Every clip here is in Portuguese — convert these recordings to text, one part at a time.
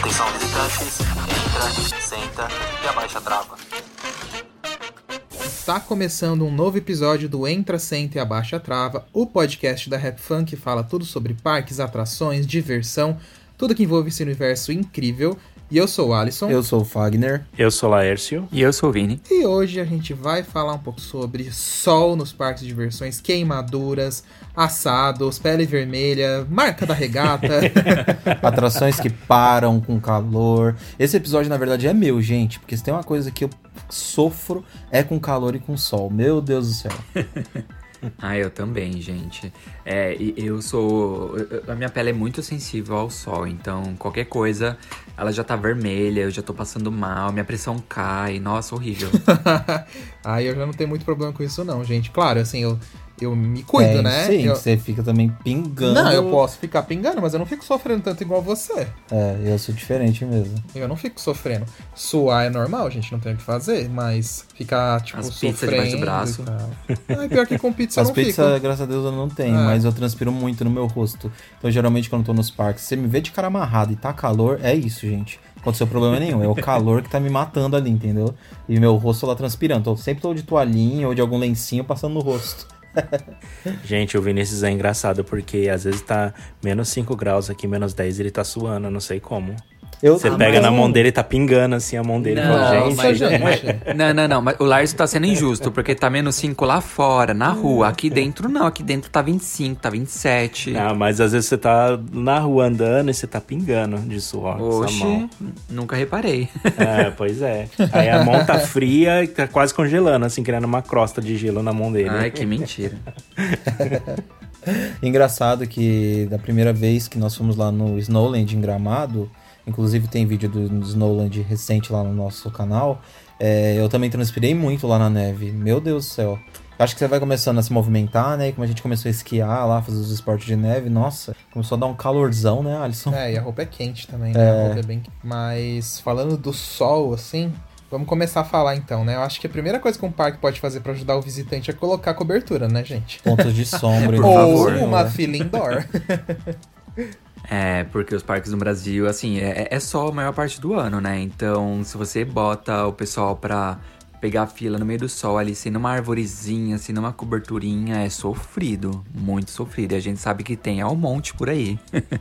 Atenção visitantes, entra, senta e abaixa a trava. Está começando um novo episódio do Entra, Senta e Abaixa a Trava, o podcast da Rap Fun que fala tudo sobre parques, atrações, diversão, tudo que envolve esse universo incrível. E eu sou o Alisson. Eu sou o Fagner. Eu sou o Laércio. E eu sou o Vini. E hoje a gente vai falar um pouco sobre sol nos parques de diversões, queimaduras, assados, pele vermelha, marca da regata. Atrações que param com calor. Esse episódio, na verdade, é meu, gente, porque se tem uma coisa que eu sofro é com calor e com sol. Meu Deus do céu. Ah, eu também, gente. É, eu sou. A minha pele é muito sensível ao sol, então qualquer coisa, ela já tá vermelha, eu já tô passando mal, minha pressão cai, nossa, horrível. Aí eu já não tenho muito problema com isso, não, gente. Claro, assim, eu, eu me cuido, É, né? Sim, eu... você fica também pingando. Não, eu posso ficar pingando, mas eu não fico sofrendo tanto igual você. É, eu sou diferente mesmo. Eu não fico sofrendo. Suar é normal, gente, não tem o que fazer, mas ficar, tipo, As sofrendo. debaixo do braço. Ah, pior que com pizza eu As não pizzas, fico. graças a Deus, eu não tenho, É. mas eu transpiro muito no meu rosto. Então, geralmente, quando eu tô nos parques, você me vê de cara amarrado e tá calor, é isso, gente. Não aconteceu problema nenhum. É o calor que tá me matando ali, entendeu? E meu rosto lá transpirando. Então, sempre tô de toalhinha ou de algum lencinho passando no rosto. Gente, o Vinícius é engraçado porque às vezes tá menos 5 graus aqui, menos 10 e ele tá suando, não sei como. Eu Você pega mas- na mão dele e tá pingando assim a mão dele. Não, Fala, gente, mas- gente. Não, não, não, mas o Lars tá sendo injusto, porque tá menos 5 lá fora, na rua. Aqui dentro não, aqui dentro tá 25, tá 27. Ah, mas às vezes você tá na rua andando e você tá pingando de suor Oxe, mão. nunca reparei. É, pois é. Aí a mão tá fria e tá quase congelando, assim, criando uma crosta de gelo na mão dele. Ai, que mentira. Engraçado que da primeira vez que nós fomos lá no Snowland em Gramado, inclusive tem vídeo do Snowland recente lá no nosso canal, é, eu também transpirei muito lá na neve. Meu Deus do céu. Acho que você vai começando a se movimentar, né? E como a gente começou a esquiar lá, fazer os esportes de neve, nossa, começou a dar um calorzão, né, Alisson? É, e a roupa é quente também, né? A roupa é bem... Mas falando do sol, assim, vamos começar a falar então, né? Eu acho que a primeira coisa que um parque pode fazer pra ajudar o visitante é colocar cobertura, né, gente? Pontos de sombra. Ou favor. uma fila indoor. É, porque os parques no Brasil, assim, é, é só a maior parte do ano, né? Então, se você bota o pessoal pra pegar a fila no meio do sol ali, sem uma arvorezinha, sem uma coberturinha, é sofrido. Muito sofrido. E a gente sabe que tem ao monte por aí.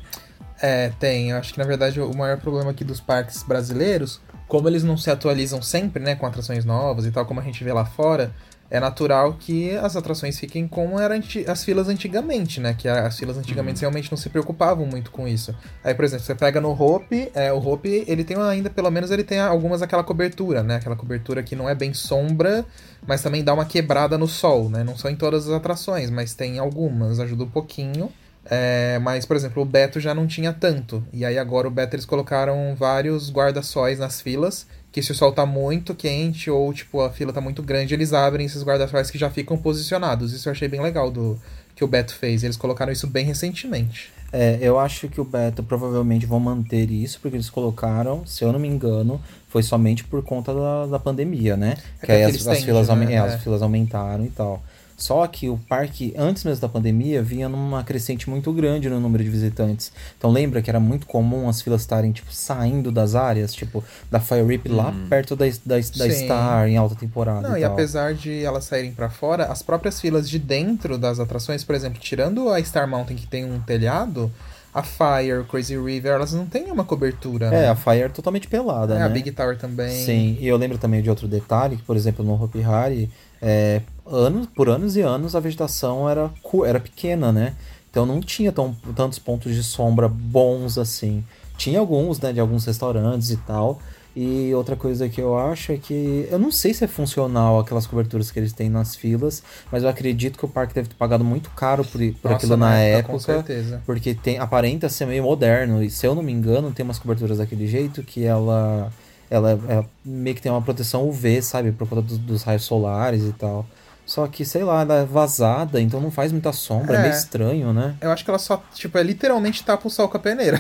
É, tem. Eu acho que na verdade o maior problema aqui dos parques brasileiros, como eles não se atualizam sempre, né, com atrações novas e tal, como a gente vê lá fora, é natural que as atrações fiquem como eram as filas antigamente, né? Que as filas antigamente realmente não se preocupavam muito com isso. Aí, por exemplo, você pega no Hope, é, o Hope, ele tem ainda, pelo menos, ele tem algumas aquela cobertura, né? Aquela cobertura que não é bem sombra, mas também dá uma quebrada no sol, né? Não são em todas as atrações, mas tem algumas, ajuda um pouquinho. É, mas, por exemplo, o Beto já não tinha tanto. E aí agora o Beto eles colocaram vários guarda-sóis nas filas que se o sol tá muito quente ou, tipo, a fila tá muito grande, eles abrem esses guarda-faixas que já ficam posicionados. Isso eu achei bem legal do que o Beto fez. Eles colocaram isso bem recentemente. É, eu acho que o Beto provavelmente vão manter isso, porque eles colocaram, se eu não me engano, foi somente por conta da, da pandemia, né? É que aí aquele as, as filas, né? é, É. as filas aumentaram e tal. Só que o parque, antes mesmo da pandemia, vinha numa crescente muito grande no número de visitantes. Então lembra que era muito comum as filas estarem, tipo, saindo das áreas, tipo, da Fire Rip lá perto da, da, da. Star, em alta temporada Não, e e tal. apesar de elas saírem pra fora, as próprias filas de dentro das atrações, por exemplo, tirando a Star Mountain que tem um telhado, a Fire, Crazy River, elas não têm uma cobertura, É, né? a Fire é totalmente pelada, É, né? a Big Tower também. Sim, e eu lembro também de outro detalhe, que por exemplo no Hopi Hari, é, anos, por anos e anos a vegetação era, era pequena, né? Então não tinha tão, tantos pontos de sombra bons assim. Tinha alguns, né, de alguns restaurantes e tal. E outra coisa que eu acho é que eu não sei se é funcional aquelas coberturas que eles têm nas filas, mas eu acredito que o parque deve ter pagado muito caro por, por Nossa, aquilo na, época. Com certeza. Porque tem, aparenta ser meio moderno. E se eu não me engano, tem umas coberturas daquele jeito que ela. Ela é, meio que tem uma proteção UV, sabe? Por conta dos raios solares e tal. Só que, sei lá, ela é vazada, então não faz muita sombra, é, É. meio estranho, né? Eu acho que ela só, tipo, é literalmente tapa o sol com a peneira.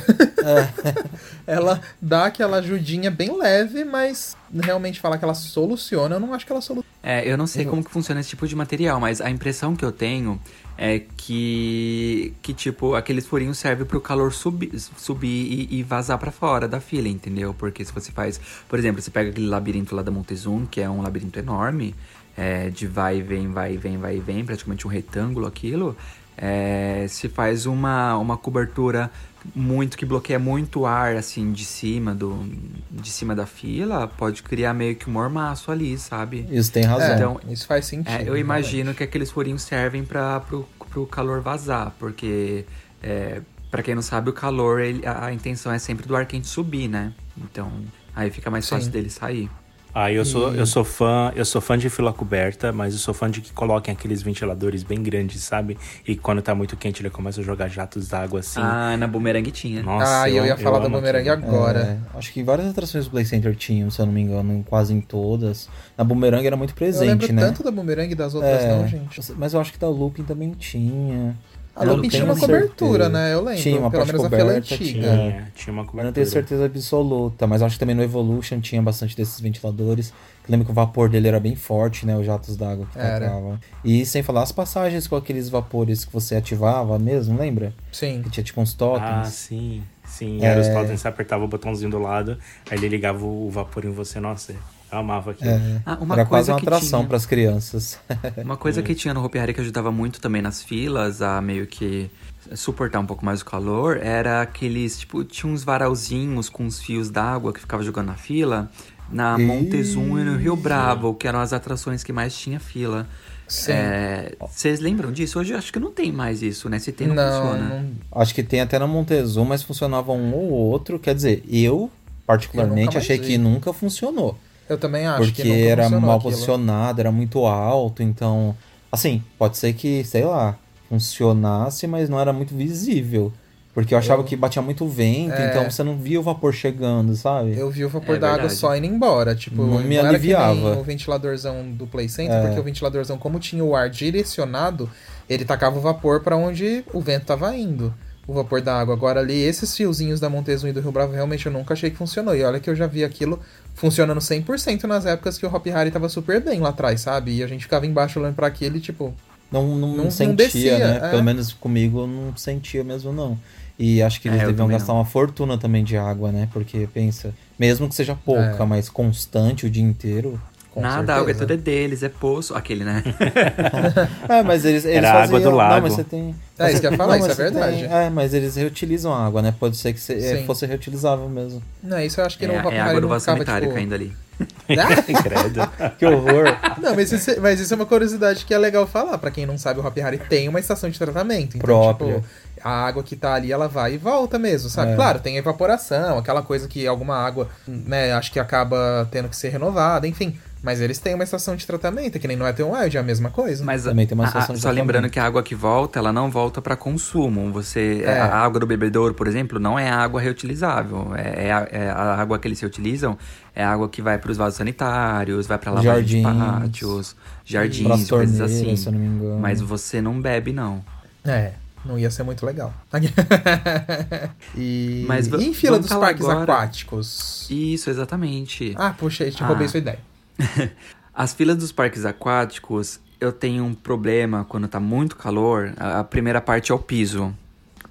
ela dá aquela ajudinha bem leve, mas realmente falar que ela soluciona, eu não acho que ela soluciona. É, eu não sei como que funciona esse tipo de material, mas a impressão que eu tenho é que, que tipo, aqueles furinhos servem pro calor subir, subir e, e vazar pra fora da fila, entendeu? Porque se você faz, por exemplo, você pega aquele labirinto lá da Montezum, que é um labirinto enorme, é, de vai e vem, vai e vem, vai e vem, praticamente um retângulo aquilo, é, se faz uma, uma cobertura muito que bloqueia muito o ar assim de cima do de cima da fila pode criar meio que um mormaço ali sabe Isso tem razão. É, Então, isso faz sentido. é, eu imagino que aqueles furinhos servem para pro, pro calor vazar, porque é, para quem não sabe, o calor, ele- a, a intenção é sempre do ar quente subir, né? Então, aí fica mais Sim. fácil dele sair. Ah, eu sou, eu sou fã, eu sou fã de fila coberta, mas eu sou fã de que coloquem aqueles ventiladores bem grandes, sabe? E quando tá muito quente, ele começa a jogar jatos d'água assim. Ah, na bumerangue tinha. Nossa, ah, eu, ia falar da amo bumerangue aquilo. agora. É, acho que várias atrações do Play Center tinham, se eu não me engano, quase em todas. Na Boomerang era muito eu presente, lembro né? tanto da bumerangue e das outras É, não, gente. Mas eu acho que da Looping também tinha. A Eu não tinha uma cobertura, certeza. né? Eu lembro. Tinha uma Pelo menos coberta, antiga. tinha. Tinha, tinha uma Eu cobertura. não tenho certeza absoluta, mas acho que também no Evolution tinha bastante desses ventiladores. Eu lembro que o vapor dele era bem forte, né? Os jatos d'água que Era. tacavam. E sem falar as passagens com aqueles vapores que você ativava mesmo, lembra? Sim. Que tinha tipo uns Ah, totens. sim, sim. É. Era os totens, você apertava o botãozinho do lado, aí ele ligava o vapor em você. Nossa, eu amava aquilo. É. Ah, uma era quase coisa uma que atração para as crianças. Uma coisa que tinha no Hopi Hari que ajudava muito também nas filas a meio que suportar um pouco mais o calor era aqueles, tipo, tinha uns varalzinhos com uns fios d'água que ficava jogando na fila na Ih. Montezum e no Rio Bravo, que eram as atrações que mais tinha fila. Sim. É, Vocês lembram disso? Hoje eu acho que não tem mais isso, né? Se tem, não, não, funciona. não- Acho que tem até na Montezum, mas funcionava um ou outro. Quer dizer, eu, particularmente, Eu achei vi. que nunca funcionou. Eu também acho porque que era mal aquilo. posicionado, era muito alto, então. Assim, pode ser que, sei lá, funcionasse, mas não era muito visível. Porque eu achava Eu- que batia muito vento, É. então você não via o vapor chegando, sabe? Eu vi o vapor É da água só indo embora. Tipo, Não me que aliviava. o ventiladorzão do Play Center, É. porque o ventiladorzão, como tinha o ar direcionado, ele tacava o vapor pra onde o vento tava indo. O vapor da água. Agora ali, esses fiozinhos da Montezum e do Rio Bravo, realmente eu nunca achei que funcionou. E olha que eu já vi aquilo funcionando 100% nas épocas que o Hop Harry tava super bem lá atrás, sabe? E a gente ficava embaixo olhando pra aquilo e tipo, Não, não, Não- não não sentia, descia, né? é. Pelo menos comigo eu não sentia mesmo, não. E acho que eles É, deviam gastar não. uma fortuna também de água, né? Porque pensa, mesmo que seja pouca, É. mas constante o dia inteiro. Com Nada, a certeza. água é tudo é deles, é poço. Aquele, né? É, mas eles, eles Era a água faziam- do lago. Não, mas você tem... É, isso que eu ia falar, Não, isso é verdade. tem- É, mas eles reutilizam a água, né? Pode ser que se- Sim. fosse reutilizável mesmo. Não, isso eu acho que É, no Hop é Harry água do não vaso sanitário tipo... caindo ali. Ah! Credo. Que horror. Não, mas isso, mas isso é uma curiosidade que é legal falar. Pra quem não sabe, o Hop Harry tem uma estação de tratamento. Então, Própria. tipo, a água que tá ali, ela vai e volta mesmo, sabe? É. Claro, tem evaporação, aquela coisa que alguma água, né, acho que acaba tendo que ser renovada, enfim. Mas eles têm uma estação de tratamento, que nem no Wet n Wild, é a mesma coisa. Mas Também tem uma a- estação a- de só lembrando que a água que volta, ela não volta para consumo. Você É. a água do bebedouro, por exemplo, não é água reutilizável. É, é a, é a água que eles reutilizam é a água que vai para os vasos sanitários, vai para lavagem de Jardins. pátios, jardins, coisas assim. se eu não me engano. Mas você não bebe não. É, não ia ser muito legal. e, Mas e em fila dos parques agora- aquáticos. Isso, exatamente. Ah, puxa, aí te Ah. roubei sua ideia. As filas dos parques aquáticos, eu tenho um problema quando tá muito calor. A primeira parte é o piso.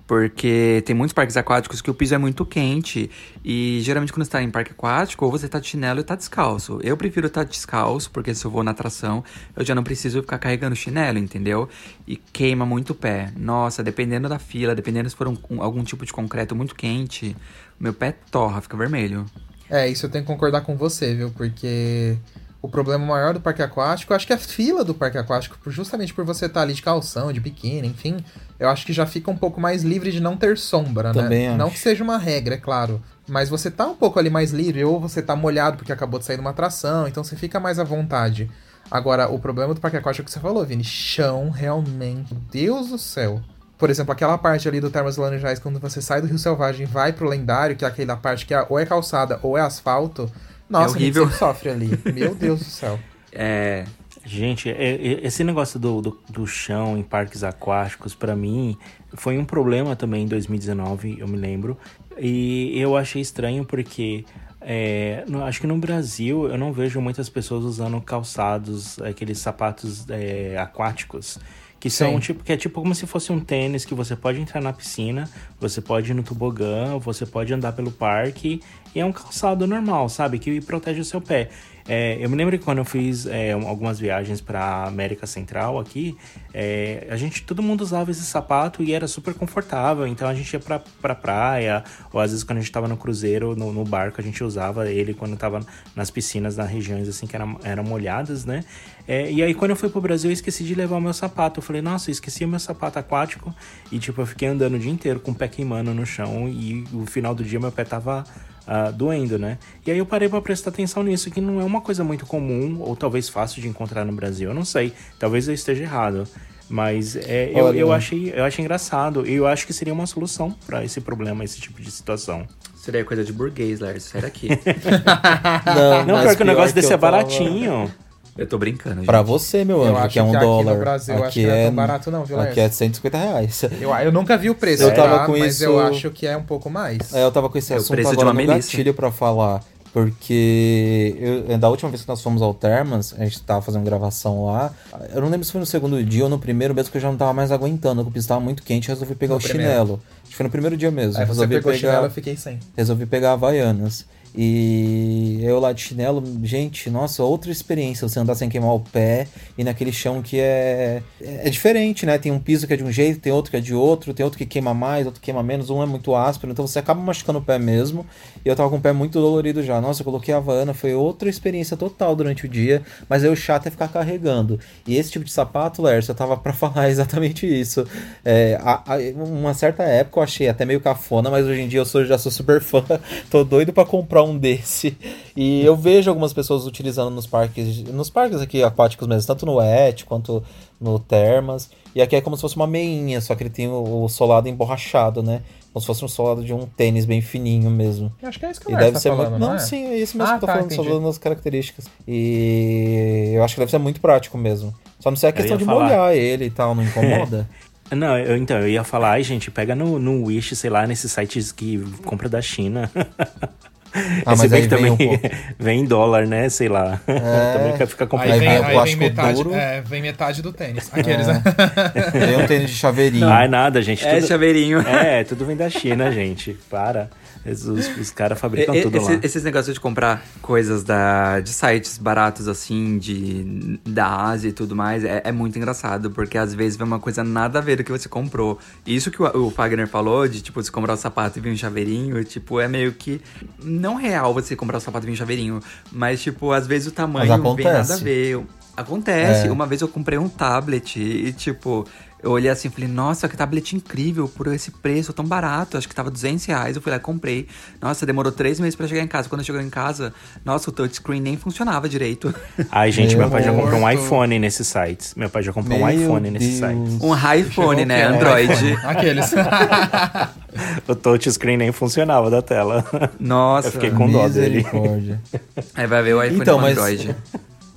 Porque tem muitos parques aquáticos que o piso é muito quente. E geralmente quando você tá em parque aquático, ou você tá de chinelo e tá descalço. Eu prefiro estar descalço, porque se eu vou na atração, eu já não preciso ficar carregando chinelo, entendeu? E queima muito o pé. Nossa, dependendo da fila, dependendo se for um- um- algum tipo de concreto muito quente, meu pé torra, fica vermelho. É, isso eu tenho que concordar com você, viu? Porque o problema maior do parque aquático, eu acho que a fila do parque aquático, justamente por você estar ali de calção, de biquíni, enfim, eu acho que já fica um pouco mais livre de não ter sombra, Também né? acho. Não que seja uma regra, é claro. Mas você tá um pouco ali mais livre, ou você tá molhado porque acabou de sair de uma atração, então você fica mais à vontade. Agora, o problema do parque aquático é o que você falou, Vini, chão, realmente, Deus do céu. Por exemplo, aquela parte ali do Termas Laranjais, quando você sai do Rio Selvagem e vai pro lendário, que é aquela parte que é, ou é calçada ou é asfalto, nossa, a gente horrível. sempre sofre ali. Meu Deus do céu. É. Gente, é- é- esse negócio do, do, do chão em parques aquáticos, pra mim, foi um problema também em 2019, eu me lembro. E eu achei estranho porque é, no- acho que no Brasil eu não vejo muitas pessoas usando calçados, aqueles sapatos é, aquáticos. Que são Sim. tipo, que é tipo como se fosse um tênis que você pode entrar na piscina, você pode ir no tobogã, você pode andar pelo parque, e é um calçado normal, sabe? Que protege o seu pé. É, eu me lembro que quando eu fiz é, algumas viagens para América Central aqui, é, a gente, todo mundo usava esse sapato e era super confortável. Então a gente ia pra, pra praia, ou às vezes quando a gente tava no cruzeiro, no, no barco, a gente usava ele quando tava nas piscinas, nas regiões assim que eram, eram molhadas, né? É, e aí quando eu fui pro Brasil, eu esqueci de levar o meu sapato. Eu falei, nossa, eu esqueci o meu sapato aquático. E tipo, eu fiquei andando o dia inteiro com o pé queimando no chão. E no final do dia meu pé tava ah, doendo, né? E aí eu parei pra prestar atenção nisso, que não é uma coisa muito comum, ou talvez fácil de encontrar no Brasil. Eu não sei, talvez eu esteja errado. Mas é, eu, eu, achei, eu achei engraçado. E eu acho que seria uma solução pra esse problema, esse tipo de situação. Seria coisa de burguês, Lars. Sai daqui. Não, Não, pior que o negócio que desse eu é tava- baratinho. eu tô brincando, gente. Pra você, meu Eu anjo, que é um que aqui no dólar. Brasil, eu acho aqui que não é é tão barato não, viu, Aqui é Lars? 150 reais. Eu, eu nunca vi o preço, Eu tava tá? com mas isso- eu acho que é um pouco mais. É, eu tava com esse É o assunto preço de agora uma no milícia. gatilho pra falar. Porque eu, da última vez que nós fomos ao Termas, a gente tava fazendo gravação lá. Eu não lembro se foi no segundo dia ou no primeiro mesmo, que eu já não tava mais aguentando, que o piso tava muito quente e resolvi pegar No o primeiro. chinelo. Acho que foi no primeiro dia mesmo. Aí você resolvi pegou o pegar, chinelo, eu fiquei sem. resolvi pegar Havaianas. E eu lá de chinelo, gente, nossa, outra experiência você andar sem queimar o pé e naquele chão que é, é diferente, né? Tem um piso que é de um jeito, tem outro que é de outro, tem outro que queima mais, outro que queima menos, um é muito áspero, então você acaba machucando o pé mesmo. E eu tava com o pé muito dolorido já. Nossa, eu coloquei a Havaiana, foi outra experiência total durante o dia, mas aí o chato é ficar carregando. E esse tipo de sapato, Lércio, eu tava pra falar exatamente isso. É, a- a- uma certa época eu achei até meio cafona, mas hoje em dia eu sou, já sou super fã, tô doido pra comprar um desse. E eu vejo algumas pessoas utilizando nos parques, nos parques aqui aquáticos mesmo, tanto no Et quanto no Termas. E aqui é como se fosse uma meinha, só que ele tem o, o solado emborrachado, né? Como se fosse um solado de um tênis bem fininho mesmo. Eu acho que é isso que E Lars deve tá ser falando, muito. não, Não, é? sim, é isso mesmo Ah, que eu tô tá, falando, só entendi. falando das características. E eu acho que deve ser muito prático mesmo. Só não sei a questão de falar. molhar ele e tal, não incomoda? Não, eu, então, eu ia falar, ai, gente, pega no, no Wish, sei lá, nesses sites que compra da China. Ah, Se mas bem aí que vem também um pouco. vem em dólar, né? Sei lá. É. também quer ficar Aí complicado. Aí vem, vem aí vem metade, duro. é, vem metade do tênis. Aqueles, É. né? Tem um tênis de chaveirinho. Ai, nada, gente. É, tudo- chaveirinho. É, tudo vem da China, gente. Para. Os, os caras fabricam E- tudo esse- lá. Esses negócios de comprar coisas da, de sites baratos assim, de, da Ásia e tudo mais, é, é muito engraçado, porque às vezes vem uma coisa nada a ver do que você comprou. E Isso que o, o Fagner falou, de tipo, você comprar o sapato e vir um chaveirinho, tipo, é meio que não real você comprar o sapato e vir um chaveirinho, mas tipo, às vezes o tamanho Mas vem nada a acontece. ver. Acontece. É. Uma vez eu comprei um tablet e, tipo, Eu olhei assim e falei, nossa, que tablet incrível, por esse preço tão barato. Acho que tava 200 reais. Eu fui lá e comprei. Nossa, demorou três meses pra chegar em casa. Quando chegou em casa, nossa, o touchscreen nem funcionava direito. Ai, gente, meu, Meu pai já comprou um iPhone nesses sites. Meu pai já comprou um Meu iPhone nesses sites. Um iPhone, né? Android. Aqueles. O touchscreen nem funcionava da tela. Nossa. Eu fiquei com dó dele. Aí vai ver o iPhone Então, no mas- Android.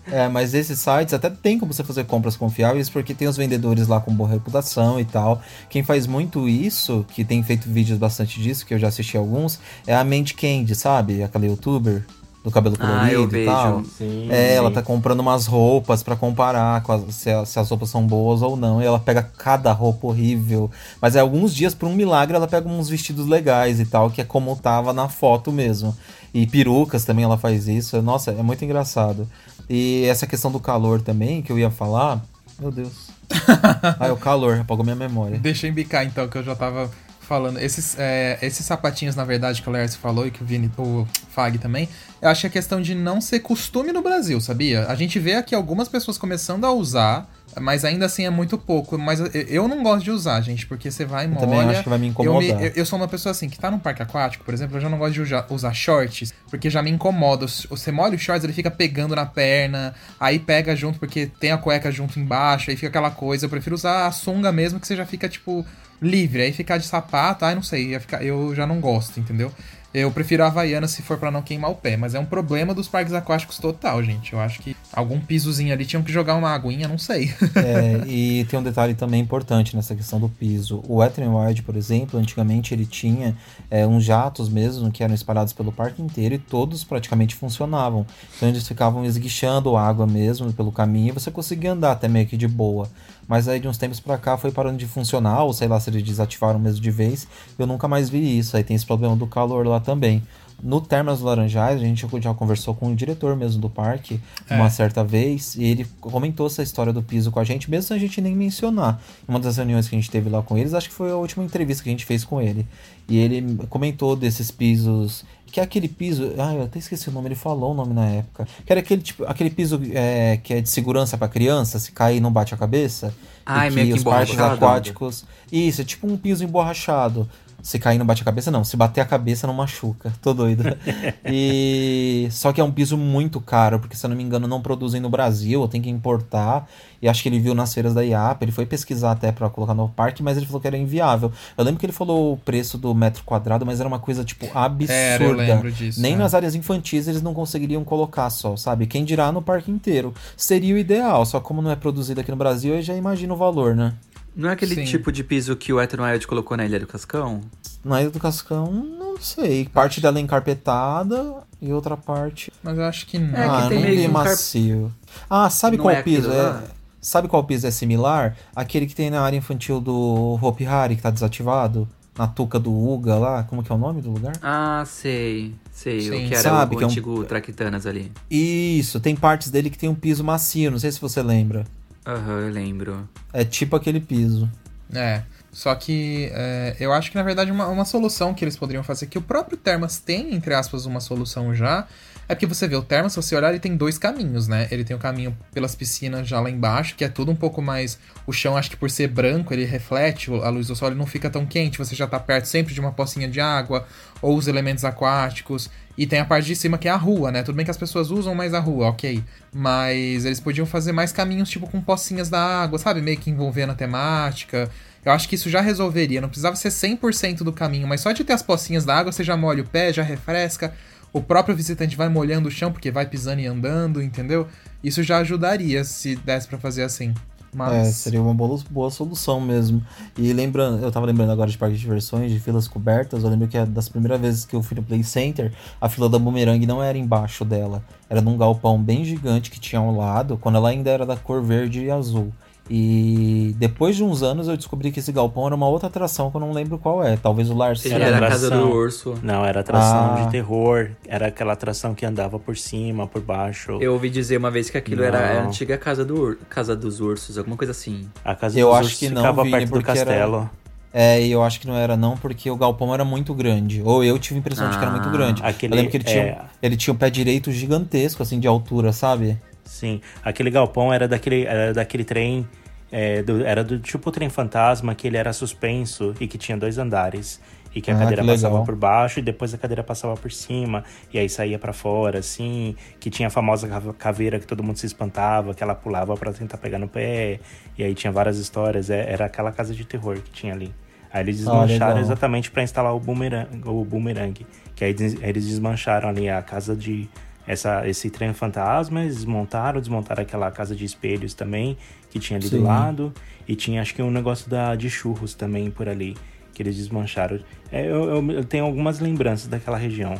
É, mas esses sites até tem como você fazer compras confiáveis, porque tem os vendedores lá com boa reputação e tal. Quem faz muito isso, que tem feito vídeos bastante disso, que eu já assisti alguns, é a Mandy Candy, sabe? Aquela youtuber do cabelo colorido Ah, eu e vejo. tal. Sim, É, ela sim. tá comprando umas roupas pra comparar com as- se, a- se as roupas são boas ou não. E ela pega cada roupa horrível. Mas é alguns dias, por um milagre, ela pega uns vestidos legais e tal, que é como tava na foto mesmo. E perucas também ela faz isso. Nossa, é muito engraçado. E essa questão do calor também, que eu ia falar. Meu Deus. ah, é o calor, apagou minha memória. Deixa eu embicar então, que eu já tava falando. Esses, é, esses sapatinhos, na verdade, que o Lércio falou e que o Vini, o Fag também, eu acho que é questão de não ser costume no Brasil, sabia? A gente vê aqui algumas pessoas começando a usar, mas ainda assim é muito pouco. Mas eu- eu não gosto de usar, gente, porque você vai e Eu molha. também acho que vai me Eu, incomodar. me- eu- eu sou uma pessoa assim, que tá num parque aquático, por exemplo, eu já não gosto de usar, usar shorts, porque já me incomoda. Você molha os shorts, ele fica pegando na perna, aí pega junto, porque tem a cueca junto embaixo, aí fica aquela coisa. Eu prefiro usar a sunga mesmo, que você já fica, tipo, livre. Aí ficar de sapato, ai, não sei, ficar- eu já não gosto, entendeu? Eu prefiro a Havaiana se for pra não queimar o pé, mas é um problema dos parques aquáticos total, gente. Eu acho que algum pisozinho ali tinham que jogar uma aguinha, não sei. É, e tem um detalhe também importante nessa questão do piso. O n Wild, por exemplo, antigamente ele tinha é, uns jatos mesmo que eram espalhados pelo parque inteiro e todos praticamente funcionavam. Então eles ficavam esguichando água mesmo pelo caminho e você conseguia andar até meio que de boa. Mas aí de uns tempos pra cá foi parando de funcionar, ou sei lá se eles desativaram mesmo de vez. Eu nunca mais vi isso. Aí tem esse problema do calor lá também. No Termas Laranjais, a gente já conversou com o diretor mesmo do parque uma certa vez, e ele comentou essa história do piso com a gente, mesmo sem a gente nem mencionar. Em uma das reuniões que a gente teve lá com eles, acho que foi a última entrevista que a gente fez com ele. E ele comentou desses pisos. Que é aquele piso. Ah, eu até esqueci o nome, ele falou o nome na época. Que era aquele, tipo, aquele piso é, que é de segurança pra criança, se cair não bate a cabeça. Ah, e é que meio que os parques emborrachado. aquáticos. Isso, é tipo um piso emborrachado. Se cair não bate a cabeça, não. Se bater a cabeça, não machuca. Tô doido. e Só que é um piso muito caro, porque se eu não me engano, não produzem no Brasil, tem que importar. E acho que ele viu nas feiras da IAP, ele foi pesquisar até pra colocar no parque, mas ele falou que era inviável. Eu lembro que ele falou o preço do metro quadrado, mas era uma coisa, tipo, absurda. Era, eu lembro disso, Nem é. nas áreas infantis eles não conseguiriam colocar só, sabe? Quem dirá no parque inteiro. Seria o ideal, só como não é produzido aqui no Brasil, eu já imagino o valor, né? Não é aquele Sim. tipo de piso que o Wet n Wild colocou na Ilha do Cascão? Na Ilha do Cascão, não sei. Parte dela é encarpetada e outra parte. Mas eu acho que não. É, que ah, tem não meio vi que um car- macio. Ah, sabe Não qual é piso? É, sabe qual piso é similar? Aquele que tem na área infantil do Hopi Hari, que tá desativado? Na tuca do Uga lá. Como que é o nome do lugar? Ah, sei. Sei, Sim. o que era Sabe o que é um- antigo Traquitanas ali. Isso, tem partes dele que tem um piso macio, não sei se você lembra. Aham, eu lembro. É tipo aquele piso. É. Só que é, eu acho que, na verdade, uma, uma solução que eles poderiam fazer, que o próprio Termas tem, entre aspas, uma solução já, é porque você vê o Termas, se você olhar, ele tem dois caminhos, né? Ele tem o caminho pelas piscinas já lá embaixo, que é tudo um pouco mais. O chão, acho que por ser branco, ele reflete a luz do sol, ele não fica tão quente, você já tá perto sempre de uma pocinha de água, ou os elementos aquáticos. E tem a parte de cima que é a rua, né? Tudo bem que as pessoas usam mais a rua, ok. Mas eles podiam fazer mais caminhos, tipo, com pocinhas da água, sabe? Meio que envolvendo a temática. Eu acho que isso já resolveria. Não precisava ser 100% do caminho, mas só de ter as pocinhas da água, você já molha o pé, já refresca. O próprio visitante vai molhando o chão, porque vai pisando e andando, entendeu? Isso já ajudaria se desse pra fazer assim. Mas. É, seria uma boa, boa solução mesmo. E lembrando, eu tava lembrando agora de parque de diversões, de filas cobertas. Eu lembro que é das primeiras vezes que eu fui no Play Center, a fila da Boomerang não era embaixo dela. Era num galpão bem gigante que tinha ao lado, quando ela ainda era da cor verde e azul. E depois de uns anos eu descobri que esse galpão era uma outra atração que eu não lembro qual é. Talvez o Lars. Ele Era era a casa atração. do urso. Não, era atração Ah. de terror. Era aquela atração que andava por cima, por baixo. Eu ouvi dizer uma vez que aquilo era a antiga casa, do casa dos ursos, alguma coisa assim. A casa Eu dos acho ursos que não, ficava Vini, perto do porque era- castelo. É, e eu acho que não era não, porque o galpão era muito grande. Ou eu tive a impressão de que era muito Ah, grande. aquele- eu lembro que ele tinha, é. ele tinha o pé direito gigantesco, assim, de altura, sabe? Sim, aquele galpão era daquele, era daquele trem é, do, era do tipo trem fantasma, que ele era suspenso e que tinha dois andares. E que a Ah, cadeira que passava por baixo e depois a cadeira passava por cima. E aí saía pra fora, assim. Que tinha a famosa cave- caveira que todo mundo se espantava, que ela pulava pra tentar pegar no pé. E aí tinha várias histórias. é- Era aquela casa de terror que tinha ali. Aí eles Ah, desmancharam legal. exatamente pra instalar o boomerang, o boomerang. Que aí eles desmancharam ali a casa de. Essa, esse trem fantasma, eles desmontaram, desmontaram aquela casa de espelhos também, que tinha ali Sim. do lado. E tinha acho que um negócio da, de churros também por ali, que eles desmancharam. É, eu, eu- eu tenho algumas lembranças daquela região.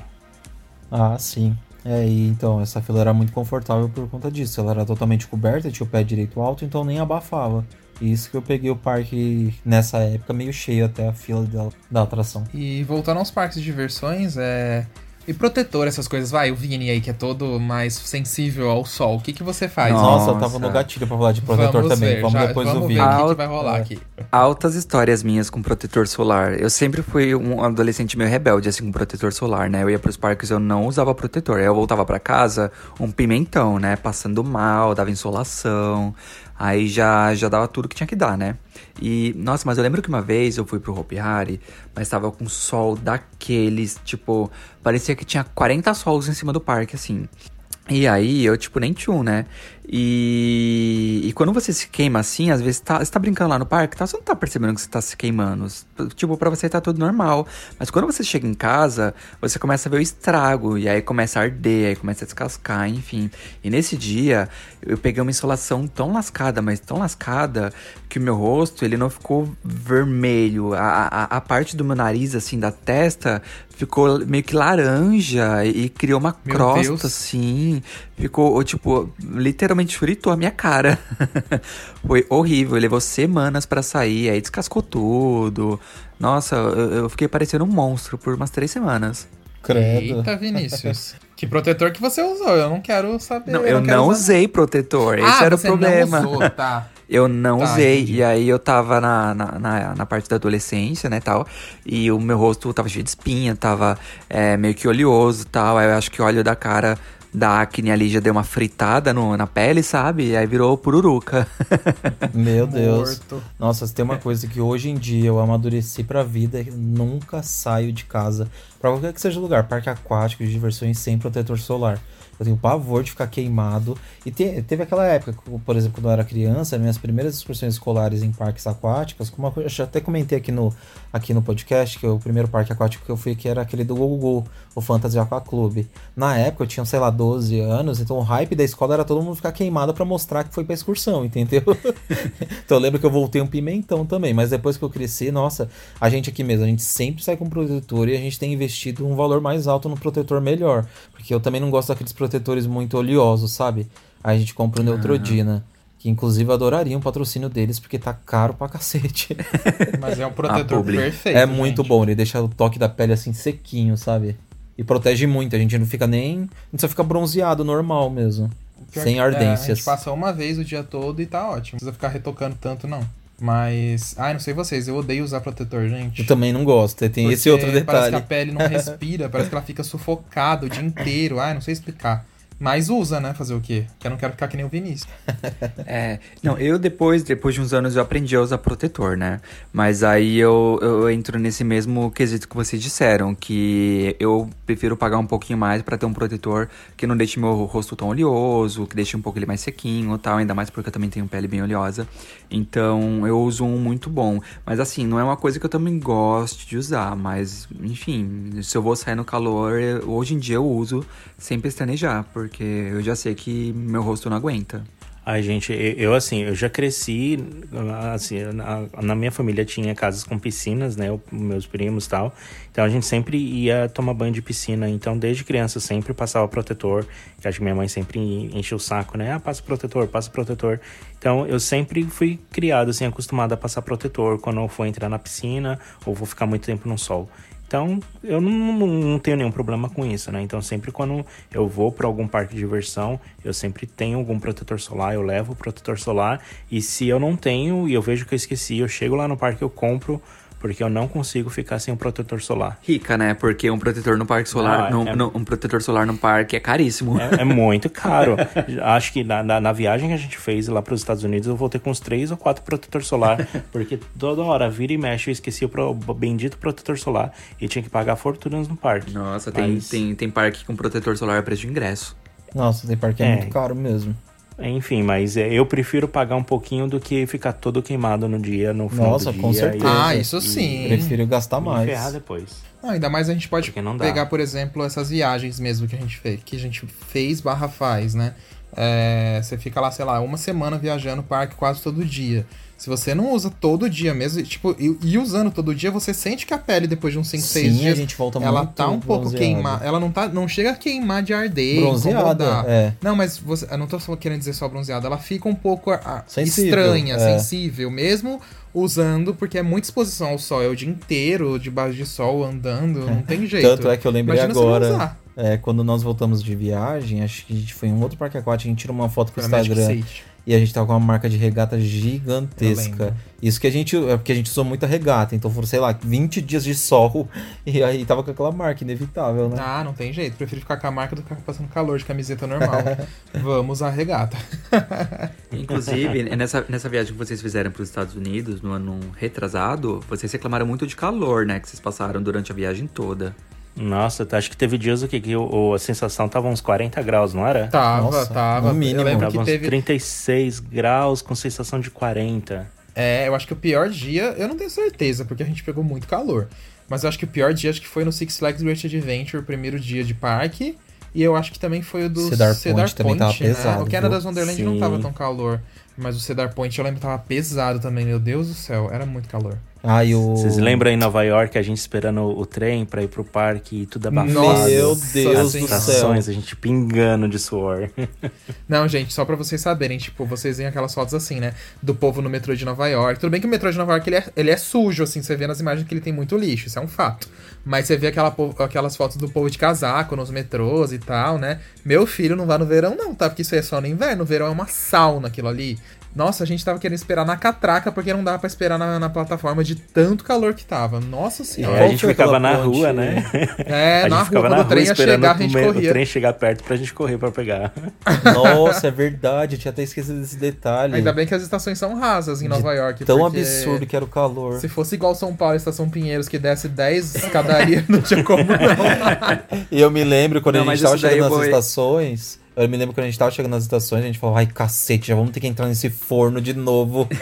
Ah, sim. É, e então, essa fila era muito confortável por conta disso. Ela era totalmente coberta, tinha o pé direito alto, então nem abafava. E isso que eu peguei o parque nessa época meio cheio até a fila da, da atração. E voltando aos parques de diversões, é. E protetor, essas coisas, vai, o Vini aí, que é todo mais sensível ao sol, o que, que você faz? Nossa. Nossa, eu tava no gatilho pra falar de protetor também. ver, Vamos já- depois vamos ouvir. ver o que, que vai rolar é. aqui. Altas histórias minhas com protetor solar. Eu sempre fui um adolescente meio rebelde, assim, com protetor solar, né? Eu ia pros parques, eu não usava protetor. Aí eu voltava pra casa, um pimentão, né? Passando mal, dava insolação. Aí já, já dava tudo que tinha que dar, né? E, nossa, mas eu lembro que uma vez eu fui pro Hopi Hari, mas tava com sol daqueles, tipo, parecia que tinha 40 sols em cima do parque, assim. E aí, eu, tipo, nem tchum, né? E, e quando você se queima assim, às vezes tá, você tá brincando lá no parque, tá, você não tá percebendo que você tá se queimando. Tipo, pra você tá tudo normal. Mas quando você chega em casa, você começa a ver o estrago. E aí começa a arder, aí começa a descascar, enfim. E nesse dia, eu peguei uma insolação tão lascada, mas tão lascada, que o meu rosto, ele não ficou vermelho. A, a, a parte do meu nariz, assim, da testa, ficou meio que laranja e criou uma Meu crosta, Deus. assim. Ficou, tipo, literalmente fritou a minha cara. Foi horrível, levou semanas pra sair, aí descascou tudo. Nossa, eu, eu fiquei parecendo um monstro por umas três semanas. Credo. Eita, Vinícius. que protetor que você usou? Eu não quero saber. Não, eu não usar. usei protetor, esse ah, era o você problema. Não usou, tá. Eu não Tá, usei. entendi. E aí eu tava na, na, na, na parte da adolescência, né, tal. E o meu rosto tava cheio de espinha, tava é, meio que oleoso tal. Aí eu acho que o óleo da cara da acne ali já deu uma fritada no, na pele, sabe? E aí virou pururuca. Meu Deus. Morto. Nossa, se tem uma coisa que hoje em dia eu amadureci pra vida, é nunca saio de casa. Pra qualquer que seja o lugar, parque aquático, de diversões sem protetor solar. Eu tenho pavor de ficar queimado. E te- teve aquela época, por exemplo, quando eu era criança, minhas primeiras excursões escolares em parques aquáticos, como eu já até comentei aqui no, aqui no podcast, que o primeiro parque aquático que eu fui, que era aquele do Google, o Fantasy Aqua Club. Na época eu tinha, sei lá, 12 anos, então o hype da escola era todo mundo ficar queimado pra mostrar que foi pra excursão, entendeu? então eu lembro que eu voltei um pimentão também, mas depois que eu cresci, nossa, a gente aqui mesmo, a gente sempre sai com protetor e a gente tem investido um valor mais alto no protetor melhor, porque eu também não gosto daqueles protetores muito oleosos, sabe? Aí a gente compra o Neutrodina. Que inclusive eu adoraria um patrocínio deles, porque tá caro pra cacete. Mas é um protetor perfeito. é muito gente. bom, ele deixa o toque da pele assim sequinho, sabe? E protege muito, a gente não fica nem. A gente só fica bronzeado normal mesmo. Pior sem que- é, a ardências. gente passa uma vez o dia todo e tá ótimo. Não precisa ficar retocando tanto, não. Mas. Ai, não sei vocês, eu odeio usar protetor, gente. Eu também não gosto, tem esse outro Parece que detalhe. a pele não respira, parece que ela fica sufocada o dia inteiro. Ai, não sei explicar. Mas usa, né? Fazer o quê? Porque eu não quero ficar que nem o Vinícius. É, não, eu depois, depois de uns anos, eu aprendi a usar protetor, né? Mas aí eu, eu entro nesse mesmo quesito que vocês disseram, que eu prefiro pagar um pouquinho mais pra ter um protetor que não deixe meu rosto tão oleoso, que deixe um pouco ele mais sequinho e tal, ainda mais porque eu também tenho pele bem oleosa. Então eu uso um muito bom. Mas assim, não é uma coisa que eu também gosto de usar, mas enfim, se eu vou sair no calor, hoje em dia eu uso sem pestanejar, porque eu já sei que meu rosto não aguenta. Ai, gente, eu assim, eu já cresci, assim, na, na minha família tinha casas com piscinas, né, eu- meus primos e tal, então a gente sempre ia tomar banho de piscina, então desde criança eu sempre passava protetor, que acho que minha mãe sempre encheu o saco, né, ah, passa protetor, passa protetor, então eu sempre fui criado, assim, acostumado a passar protetor quando eu for entrar na piscina ou vou ficar muito tempo no sol. Então, eu não, não- tenho nenhum problema com isso, né? Então, sempre quando eu vou para algum parque de diversão, eu sempre tenho algum protetor solar, eu levo o protetor solar. E se eu não tenho e eu vejo que eu esqueci, eu chego lá no parque, eu compro porque eu não consigo ficar sem um protetor solar. Rica, né? Porque um protetor no parque solar, Não, no- é- no- um protetor solar no parque é caríssimo. É, é muito caro. Acho que na, na, na viagem que a gente fez lá para os Estados Unidos, eu voltei com uns três ou quatro protetor solar, porque toda hora vira e mexe eu esqueci o, pro- o bendito protetor solar e tinha que pagar fortunas no parque. Nossa, tem, Mas- tem, tem parque com protetor solar a preço de ingresso. Nossa, tem parque é, É. muito caro mesmo. Enfim, mas é, eu prefiro pagar um pouquinho do que ficar todo queimado no dia, no final Nossa, do com dia. certeza. Ah, isso sim. Prefiro gastar mais. ferrar depois. Ah, ainda mais a gente pode não pegar, por exemplo, essas viagens mesmo que a gente fez, que a gente fez barra faz, né? É, você fica lá, sei lá, uma semana viajando parque quase todo dia. Se você não usa todo dia mesmo, tipo, e, e usando todo dia, você sente que a pele depois de uns 5, 6 Sim, dias, a gente volta ela tá um pouco queimada. Ela não tá, não chega a queimar de arder, Bronzeada, é. Não, mas você, eu não tô só querendo dizer só bronzeada, ela fica um pouco ah, Sensível, estranha, é. sensível, mesmo usando, porque é muita exposição ao sol, é o dia inteiro debaixo de sol andando, não tem jeito. Tanto é que eu lembrei Imagina agora. É, quando nós voltamos de viagem, acho que a gente foi em um outro parque aquático, a gente tirou uma foto pro Instagram. E a gente tava com uma marca de regata gigantesca. Isso que a gente. É porque a gente usou muita regata. Então foram, sei lá, 20 dias de sol. E aí tava com aquela marca inevitável, né? Ah, não tem jeito. Prefiro ficar com a marca do que ficar passando calor de camiseta normal. Vamos à regata. Inclusive, nessa, nessa viagem que vocês fizeram para os Estados Unidos, no ano retrasado, vocês reclamaram muito de calor, né? Que vocês passaram durante a viagem toda. Nossa, tá, acho que teve dias o que, o- a sensação tava uns 40 graus, não era? Tava, Nossa, tava. no mínimo. Eu lembro Tava que uns teve. 36 graus com sensação de 40. É, eu acho que o pior dia, eu não tenho certeza, porque a gente pegou muito calor. Mas eu acho que o pior dia acho que foi no Six Flags Great Adventure, o primeiro dia de parque. E eu acho que também foi o do Cedar Cedar, Point também tava né? pesado, O Canada's? Wonderland não Sim. tava tão calor. Mas o Cedar Point eu lembro que tava pesado também, meu Deus do céu, era muito calor. Ah, e o. Vocês lembram em Nova York a gente esperando o, o trem pra ir pro parque e tudo abafado? Meu As Deus do céu. a gente pingando de suor. Não, gente, só pra vocês saberem, tipo, vocês veem aquelas fotos assim, né? Do povo no metrô de Nova York. Tudo bem que o metrô de Nova York ele é, ele é sujo, assim, você vê nas imagens que ele tem muito lixo, isso é um fato. Mas você vê aquela, aquelas fotos do povo de casaco nos metrôs e tal, né? Meu filho não vai no verão, não, tá? Porque isso aí é só no inverno. No verão é uma sauna aquilo ali. Nossa, a gente tava querendo esperar na catraca porque não dava pra esperar na, na plataforma de tanto calor que tava. Nossa É, senhora. a qual gente ficava na ponte? rua, né? É, a na gente ficava rua, na quando o trem rua ia chegar, a gente o, me- o corria. trem chegar perto pra gente correr pra pegar. Nossa, é verdade. Eu tinha até esquecido desse detalhe. Ainda bem que as estações são rasas em Nova York. Tão absurdo que era o calor. Se fosse igual São Paulo, Estação Pinheiros, que desce 10 escadarias, não tinha como não. E eu me lembro quando Não, a gente tava chegando nas vou- estações. Eu me lembro quando a gente tava chegando nas estações, a gente falou, ai cacete, já vamos ter que entrar nesse forno de novo.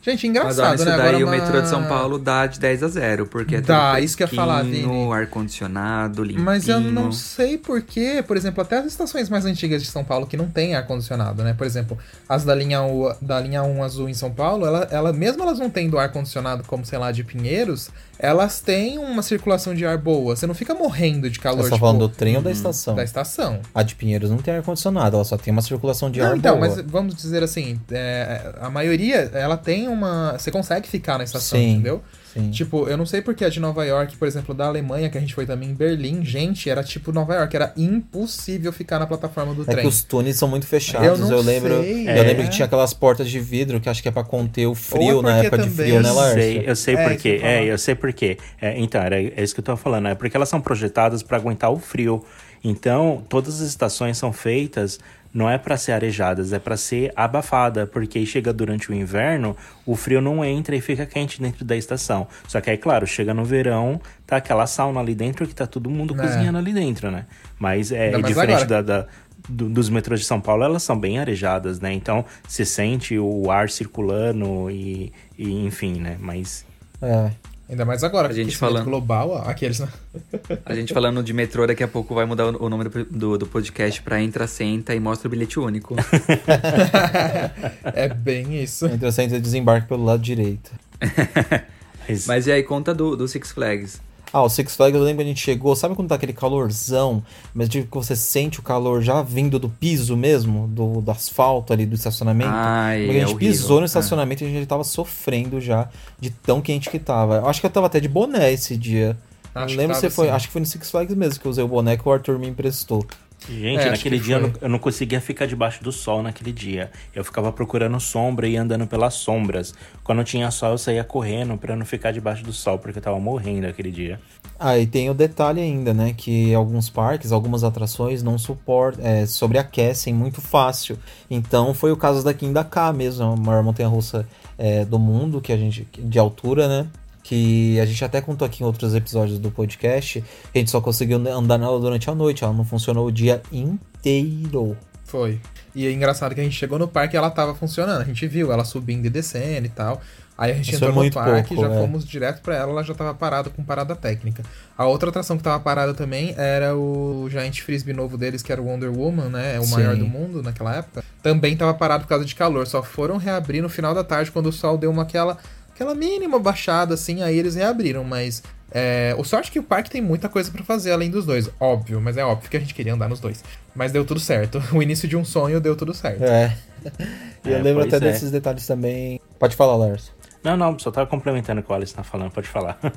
Gente, Mas olha, engraçado, isso né? daí Agora o metrô de São uma- Paulo dá de 10 a 0, porque é Dá, isso que eu ia falar, Vini. ar-condicionado, limpinho. Mas eu não sei porquê, por exemplo, até as estações mais antigas de São Paulo que não tem ar-condicionado, né? Por exemplo, as da linha, U, da linha 1 azul em São Paulo, ela, ela, mesmo elas não tendo ar-condicionado como, sei lá, de Pinheiros, elas têm uma circulação de ar boa. Você não fica morrendo de calor, Você tá tipo, falando do trem ou da estação? da estação. A de Pinheiros não tem ar-condicionado, ela só tem uma circulação de Não, ar então, boa. mas vamos dizer assim, é, a maioria, ela tem uma... Você consegue ficar na estação, Sim. entendeu? Sim. Tipo, eu não sei porque a de Nova York, por exemplo, da Alemanha, que a gente foi também em Berlim, gente, era tipo Nova York, era impossível ficar na plataforma do É trem. que os túneis são muito fechados. Eu não lembro, sei, eu é. lembro que tinha aquelas portas de vidro que acho que é pra conter o frio é na porque época de também- frio, né, Eu Lárcia? sei, eu sei É, por isso que eu quê. ia falar. É, eu sei por quê. É, então, era, é isso que eu tô falando. É porque elas são projetadas para aguentar o frio. Então, todas as estações são feitas não é para ser arejadas, é para ser abafada, porque aí chega durante o inverno, o frio não entra e fica quente dentro da estação. Só que aí, claro, chega no verão, tá aquela sauna ali dentro que tá todo mundo É. cozinhando ali dentro, né? Mas é, é diferente da, da- do- dos metrôs de São Paulo, elas são bem arejadas, né? Então, se sente o ar circulando e, e enfim, né? Mas É. Ainda mais agora, A gente falando. global, ó, aqueles, né? A gente falando de metrô, daqui a pouco vai mudar o o nome do, do, do podcast pra Entra, Senta e Mostra o Bilhete Único. É bem isso. Entre o centro e desembarque pelo lado direito. Mas, Mas e aí, conta do, do Six Flags. Ah, o Six Flags, eu lembro que a gente chegou, sabe quando tá aquele calorzão, mas tipo que você sente o calor já vindo do piso mesmo, do, do asfalto ali do estacionamento? Ai, Porque a é gente horrível. pisou no É. estacionamento e a gente tava sofrendo já de tão quente que tava. Eu acho que eu tava até de boné esse dia. Acho não que lembro se foi, sim. acho que foi no Six Flags mesmo que eu usei o boné que o Arthur me emprestou. Gente, É, naquele que dia eu não, eu não conseguia ficar debaixo do sol naquele dia. Eu ficava procurando sombra e andando pelas sombras. Quando tinha sol, eu saía correndo pra não ficar debaixo do sol, porque eu tava morrendo aquele dia. Ah, e tem o detalhe ainda, né? Que alguns parques, algumas atrações não suportam, é, sobreaquecem muito fácil. Então foi o caso da Kim da K mesmo, a maior montanha-russa é, do mundo, que a gente. de altura, né? Que a gente até contou aqui em outros episódios do podcast. A gente só conseguiu andar nela durante a noite, ela não funcionou o dia inteiro. Foi. E é engraçado que a gente chegou no parque e ela tava funcionando. A gente viu ela subindo e descendo e tal. Aí a gente Isso entrou é no parque pouco, e já é. fomos direto pra ela, ela já tava parada com parada técnica. A outra atração que tava parada também era o Giant Frisbee novo deles, que era o Wonder Woman, né? É o Sim. maior do mundo naquela época. Também tava parado por causa de calor. Só foram reabrir no final da tarde, quando o sol deu uma aquela, aquela mínima baixada, assim, aí eles reabriram. Mas é, o sorte é que o parque tem muita coisa pra fazer além dos dois. Óbvio, mas é óbvio que a gente queria andar nos dois. Mas deu tudo certo. O início de um sonho deu tudo certo. É. E eu É, lembro pois até é. desses detalhes também. Pode falar, Lars. Não, não, só tava complementando o que o Alice tá falando, pode falar.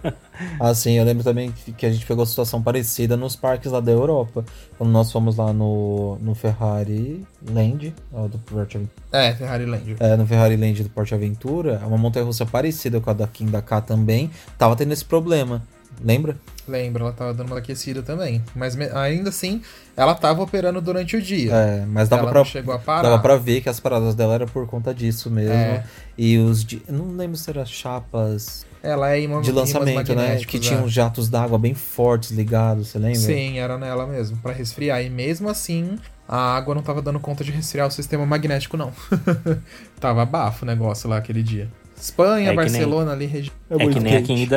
Ah, sim, eu lembro também que a gente pegou situação parecida nos parques lá da Europa. Quando nós fomos lá no, no Ferrari Land, do Porto Aventura. É, Ferrari Land. É, no Ferrari Land do Porto Aventura, uma montanha-russa parecida com a da King da K também, tava tendo esse problema. Lembra? Lembra, ela tava dando uma aquecida também. Mas ainda assim, ela tava operando durante o dia. É, mas dava ela pra, não chegou a parar. dava pra ver que as paradas dela era por conta disso mesmo. É. E os Não lembro se eram chapas Ela é imã, de lançamento, né? Que tinham uns jatos d'água bem fortes ligados, você lembra? Sim, era nela mesmo, pra resfriar. E mesmo assim, a água não tava dando conta de resfriar o sistema magnético, não. tava bafo o negócio lá aquele dia. Espanha, É Barcelona ali, região. É, que nem a quente.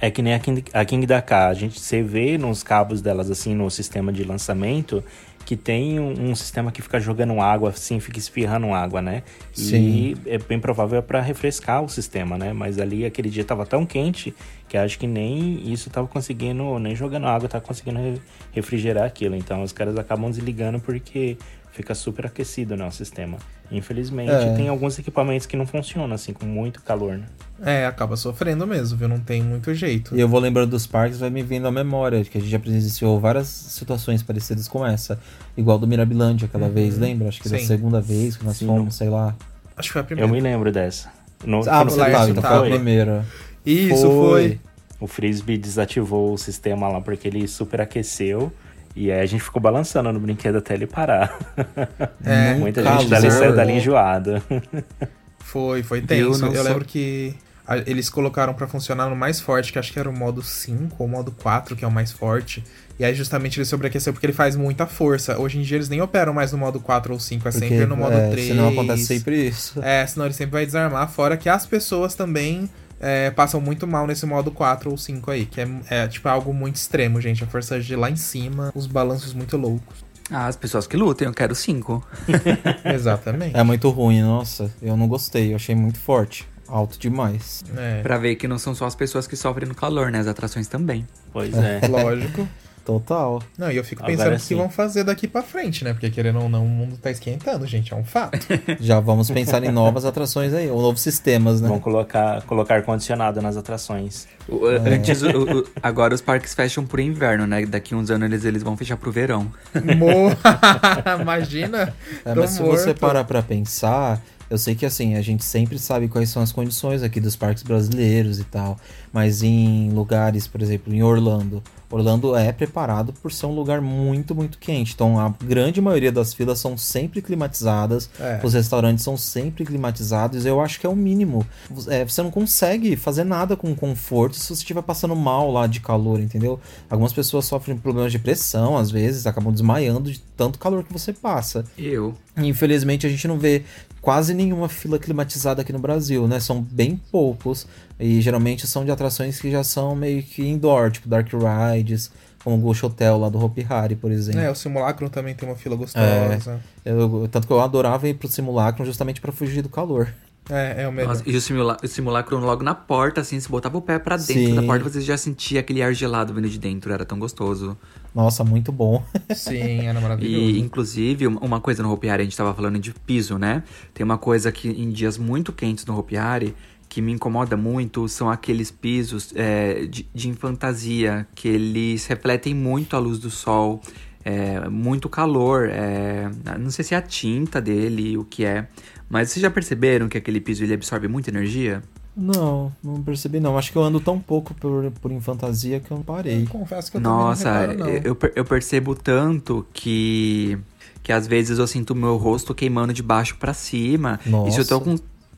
É que nem a King, a King da K. A gente você vê nos cabos delas, assim, no sistema de lançamento, que tem um, um sistema que fica jogando água, assim, fica espirrando água, né? Sim. E é bem provável para refrescar o sistema, né? Mas ali aquele dia tava tão quente que acho que nem isso tava conseguindo, nem jogando água, tava conseguindo re- refrigerar aquilo. Então os caras acabam desligando porque fica super aquecido, né, o sistema. Infelizmente, É. tem alguns equipamentos que não funcionam, assim, com muito calor, né? É, acaba sofrendo mesmo, viu? Não tem muito jeito. E eu vou lembrando dos parques, vai me vindo à memória, que a gente já presenciou várias situações parecidas com essa. Igual do Mirabilândia aquela vez, lembra? Acho que da Sim. segunda vez que nós Sim. fomos, sei lá. Acho que foi a Eu primeira. me lembro dessa. No, Ah, foi Laércio tava, então foi a primeira. Isso foi. O Frisbee desativou o sistema lá porque ele superaqueceu. E aí a gente ficou balançando no brinquedo até ele parar. É, Muita calor. gente dali saiu dali enjoada. Foi, foi Eu tenso. Eu, sou- lembro que a- eles colocaram pra funcionar no mais forte, que acho que era o modo 5 ou o modo 4, que é o mais forte. E aí justamente ele sobreaqueceu porque ele faz muita força. Hoje em dia eles nem operam mais no modo 4 ou 5, é Porque, sempre no modo é, 3. senão acontece sempre isso. É, senão ele sempre vai desarmar. Fora que as pessoas também é, passam muito mal nesse modo 4 ou 5 aí. Que é, é, tipo algo muito extremo, gente. A força G lá em cima, os balanços muito loucos. Ah, as pessoas que lutem, eu quero cinco. Exatamente. É muito ruim, nossa. Eu não gostei, eu achei muito forte. Alto demais. É, Pra ver que não são só as pessoas que sofrem no calor, né? As atrações também. Pois é. lógico. Total. Não, e eu fico Agora pensando o que sim. vão fazer daqui pra frente, né? Porque querendo ou não, o mundo tá esquentando, gente. É um fato. Já vamos pensar em novas atrações aí, ou novos sistemas, né? Vão colocar, colocar ar-condicionado nas atrações. O- Antes, o- o- agora os parques fecham pro inverno, né? Daqui uns anos eles, eles vão fechar pro verão. Mo... Imagina. É, mas se você morto. parar pra pensar, eu sei que assim, a gente sempre sabe quais são as condições aqui dos parques brasileiros e tal. Mas em lugares, por exemplo, em Orlando. Orlando é preparado por ser um lugar muito, muito quente. Então a grande maioria das filas são sempre climatizadas. É. Os restaurantes são sempre climatizados. Eu acho que é o mínimo. É, você não consegue fazer nada com conforto se você estiver passando mal lá de calor, entendeu? Algumas pessoas sofrem problemas de pressão, às vezes, acabam desmaiando de tanto calor que você passa. Eu. Infelizmente a gente não vê quase nenhuma fila climatizada aqui no Brasil, né? São bem poucos e geralmente são de atrações que já são meio que indoor, tipo Dark Rides, como o Ghost Hotel lá do Hopi Hari, por exemplo. É, o simulacro também tem uma fila gostosa. Eu- tanto que eu adorava ir pro simulacro justamente pra fugir do calor. É, é, o melhor. Nossa, e o, simula o simulacro logo na porta, assim, você botava o pé pra dentro Sim. da porta, você já sentia aquele ar gelado vindo de dentro, era tão gostoso. Nossa, muito bom. Sim, era E, maravilhoso. inclusive, um- uma coisa no Hopi Hari, a gente tava falando de piso, né? Tem uma coisa que em dias muito quentes no Hopi Hari, que me incomoda muito, são aqueles pisos é, de, de fantasia, que eles refletem muito a luz do sol. é, muito calor. É, não sei se é a tinta dele, o que é. Mas vocês já perceberam que aquele piso ele absorve muita energia? Não, não percebi não. Acho que eu ando tão pouco por, por em fantasia que eu não parei. Eu confesso que eu Nossa, também não reparo, não. eu, eu percebo tanto que que às vezes eu sinto o meu rosto queimando de baixo para cima. Nossa. E se eu tô com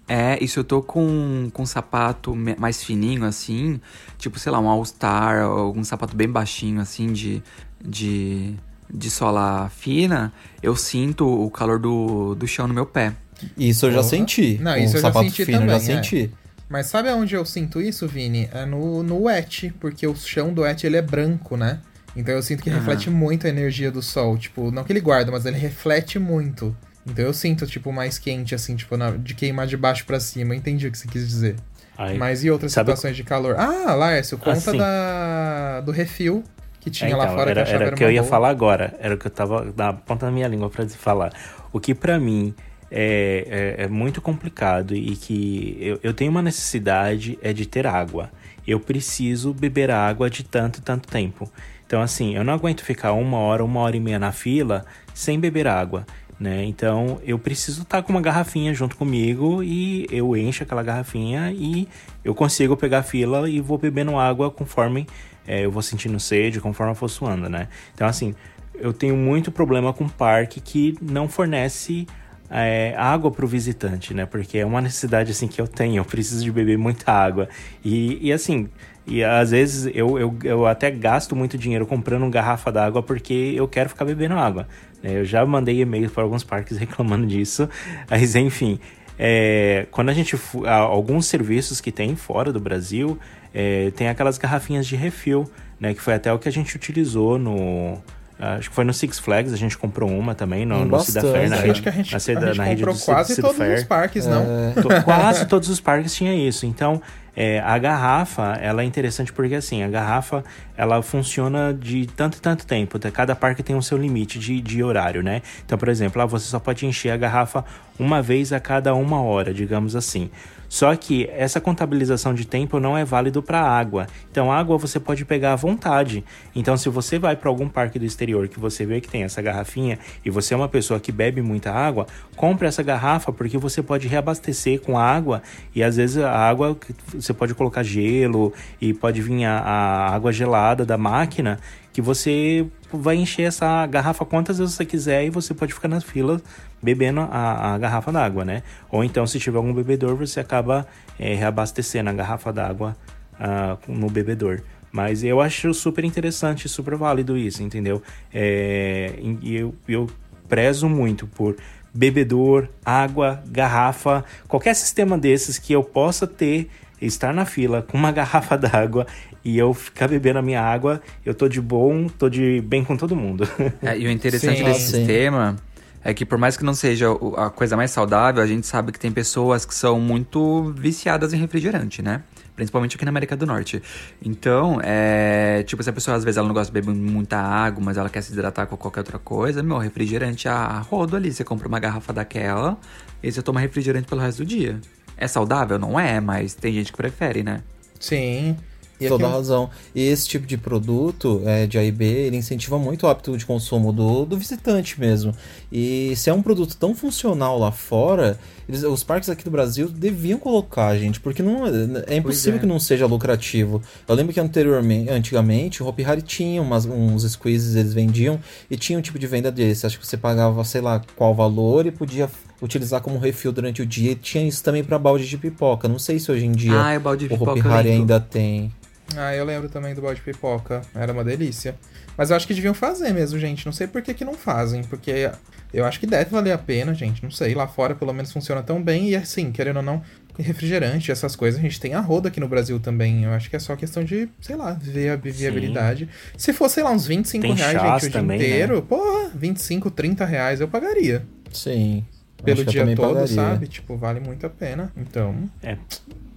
é, e se eu tô com, com um sapato mais fininho, assim, tipo, sei lá, um All-Star, ou algum sapato bem baixinho, assim, de, de, de sola fina, eu sinto o calor do, do chão no meu pé. Isso eu já senti. Não, isso eu já sapato senti fino também, eu já é. senti. Mas sabe aonde eu sinto isso, Vini? É no, no wet, porque o chão do wet ele é branco, né? Então eu sinto que Aham. reflete muito a energia do sol. Tipo, não que ele guarda, mas ele reflete muito. Então eu sinto, tipo, mais quente, assim, tipo, na- de queimar de baixo pra cima. Eu entendi o que você quis dizer. Aí, Mas e outras sabe- situações de calor? Ah, Laércio, conta Assim. da, do refil que tinha É, lá então, fora era, que eu era era o que eu ia boa. falar agora. Era o que eu tava na ponta da minha língua pra falar. O que pra mim é, é, é muito complicado e que eu, eu tenho uma necessidade é de ter água. Eu preciso beber água de tanto e tanto tempo. Então, assim, eu não aguento ficar uma hora, uma hora e meia na fila sem beber água. Né? Então eu preciso estar com uma garrafinha junto comigo e eu encho aquela garrafinha e eu consigo pegar a fila e vou bebendo água conforme é, eu vou sentindo sede, conforme eu for suando, né? Então assim, eu tenho muito problema com parque que não fornece é, água para o visitante, né? Porque é uma necessidade assim que eu tenho, eu preciso de beber muita água e, e assim e às vezes eu, eu, eu até gasto muito dinheiro comprando garrafa d'água porque eu quero ficar bebendo água. né? Eu já mandei e-mail para alguns parques reclamando disso, mas enfim. é, quando a gente. Alguns serviços que tem fora do Brasil é, tem aquelas garrafinhas de refil, né? Que foi até o que a gente utilizou no. Acho que foi no Six Flags, a gente comprou uma também, no, no Cida Fair, na rede, Acho que a gente, na, a gente na rede do quase Cida todos Fair. os parques, não? To- Quase todos os parques tinha isso. Então, é, a garrafa, ela é interessante porque assim, a garrafa, ela funciona de tanto e tanto tempo. Tá? Cada parque tem o seu limite de, de horário, né? Então, por exemplo, lá você só pode encher a garrafa uma vez a cada uma hora, digamos assim. Só que essa contabilização de tempo não é válido para água. Então, água você pode pegar à vontade. Então, se você vai para algum parque do exterior que você vê que tem essa garrafinha e você é uma pessoa que bebe muita água, compre essa garrafa porque você pode reabastecer com água e às vezes a água você pode colocar gelo e pode vir a, a água gelada da máquina que você vai encher essa garrafa quantas vezes você quiser e você pode ficar nas filas bebendo a, a garrafa d'água, né? Ou então, se tiver algum bebedor, você acaba é, reabastecendo a garrafa d'água ah, no bebedor. Mas eu acho super interessante, super válido isso, entendeu? É, e eu, eu prezo muito por bebedor, água, garrafa, qualquer sistema desses que eu possa ter, estar na fila com uma garrafa d'água e eu ficar bebendo a minha água, eu tô de bom, tô de bem com todo mundo. É, e o interessante Sim. desse Sim. sistema é que por mais que não seja a coisa mais saudável, a gente sabe que tem pessoas que são muito viciadas em refrigerante, né? Principalmente aqui na América do Norte. Então, é. Tipo, se a pessoa às vezes ela não gosta de beber muita água, mas ela quer se hidratar com qualquer outra coisa, meu, refrigerante a rodo ali. Você compra uma garrafa daquela e você toma refrigerante pelo resto do dia. É saudável? Não é, mas tem gente que prefere, né? Sim. E Toda aqui- razão. E esse tipo de produto é, de A e B, ele incentiva muito o hábito de consumo do, do visitante mesmo. E se é um produto tão funcional lá fora, eles- os parques aqui do Brasil deviam colocar, gente, porque não é impossível é. que não seja lucrativo. Eu lembro que anteriormente, antigamente, o Hopi Hari tinha umas, uns squeezes, eles vendiam, e tinha um tipo de venda desse. Acho que você pagava, sei lá, qual valor e podia utilizar como refil durante o dia. E tinha isso também para balde de pipoca. Não sei se hoje em dia Ah, o de o pipoca Hopi Hari ainda tem. Ah, eu lembro também do balde de pipoca. Era uma delícia. Mas eu acho que deviam fazer mesmo, gente. Não sei por que, que não fazem. Porque eu acho que deve valer a pena, gente. Não sei. Lá fora pelo menos funciona tão bem. E assim, querendo ou não, refrigerante, essas coisas, a gente tem a roda aqui no Brasil também. Eu acho que é só questão de, sei lá, via- viabilidade. Se fosse, sei lá, uns 25 Tem reais, gente, o também, dia né? inteiro, porra, 25, 30 reais eu pagaria. Sim. pelo dia todo, pagaria. sabe? Tipo, vale muito a pena. Então, É,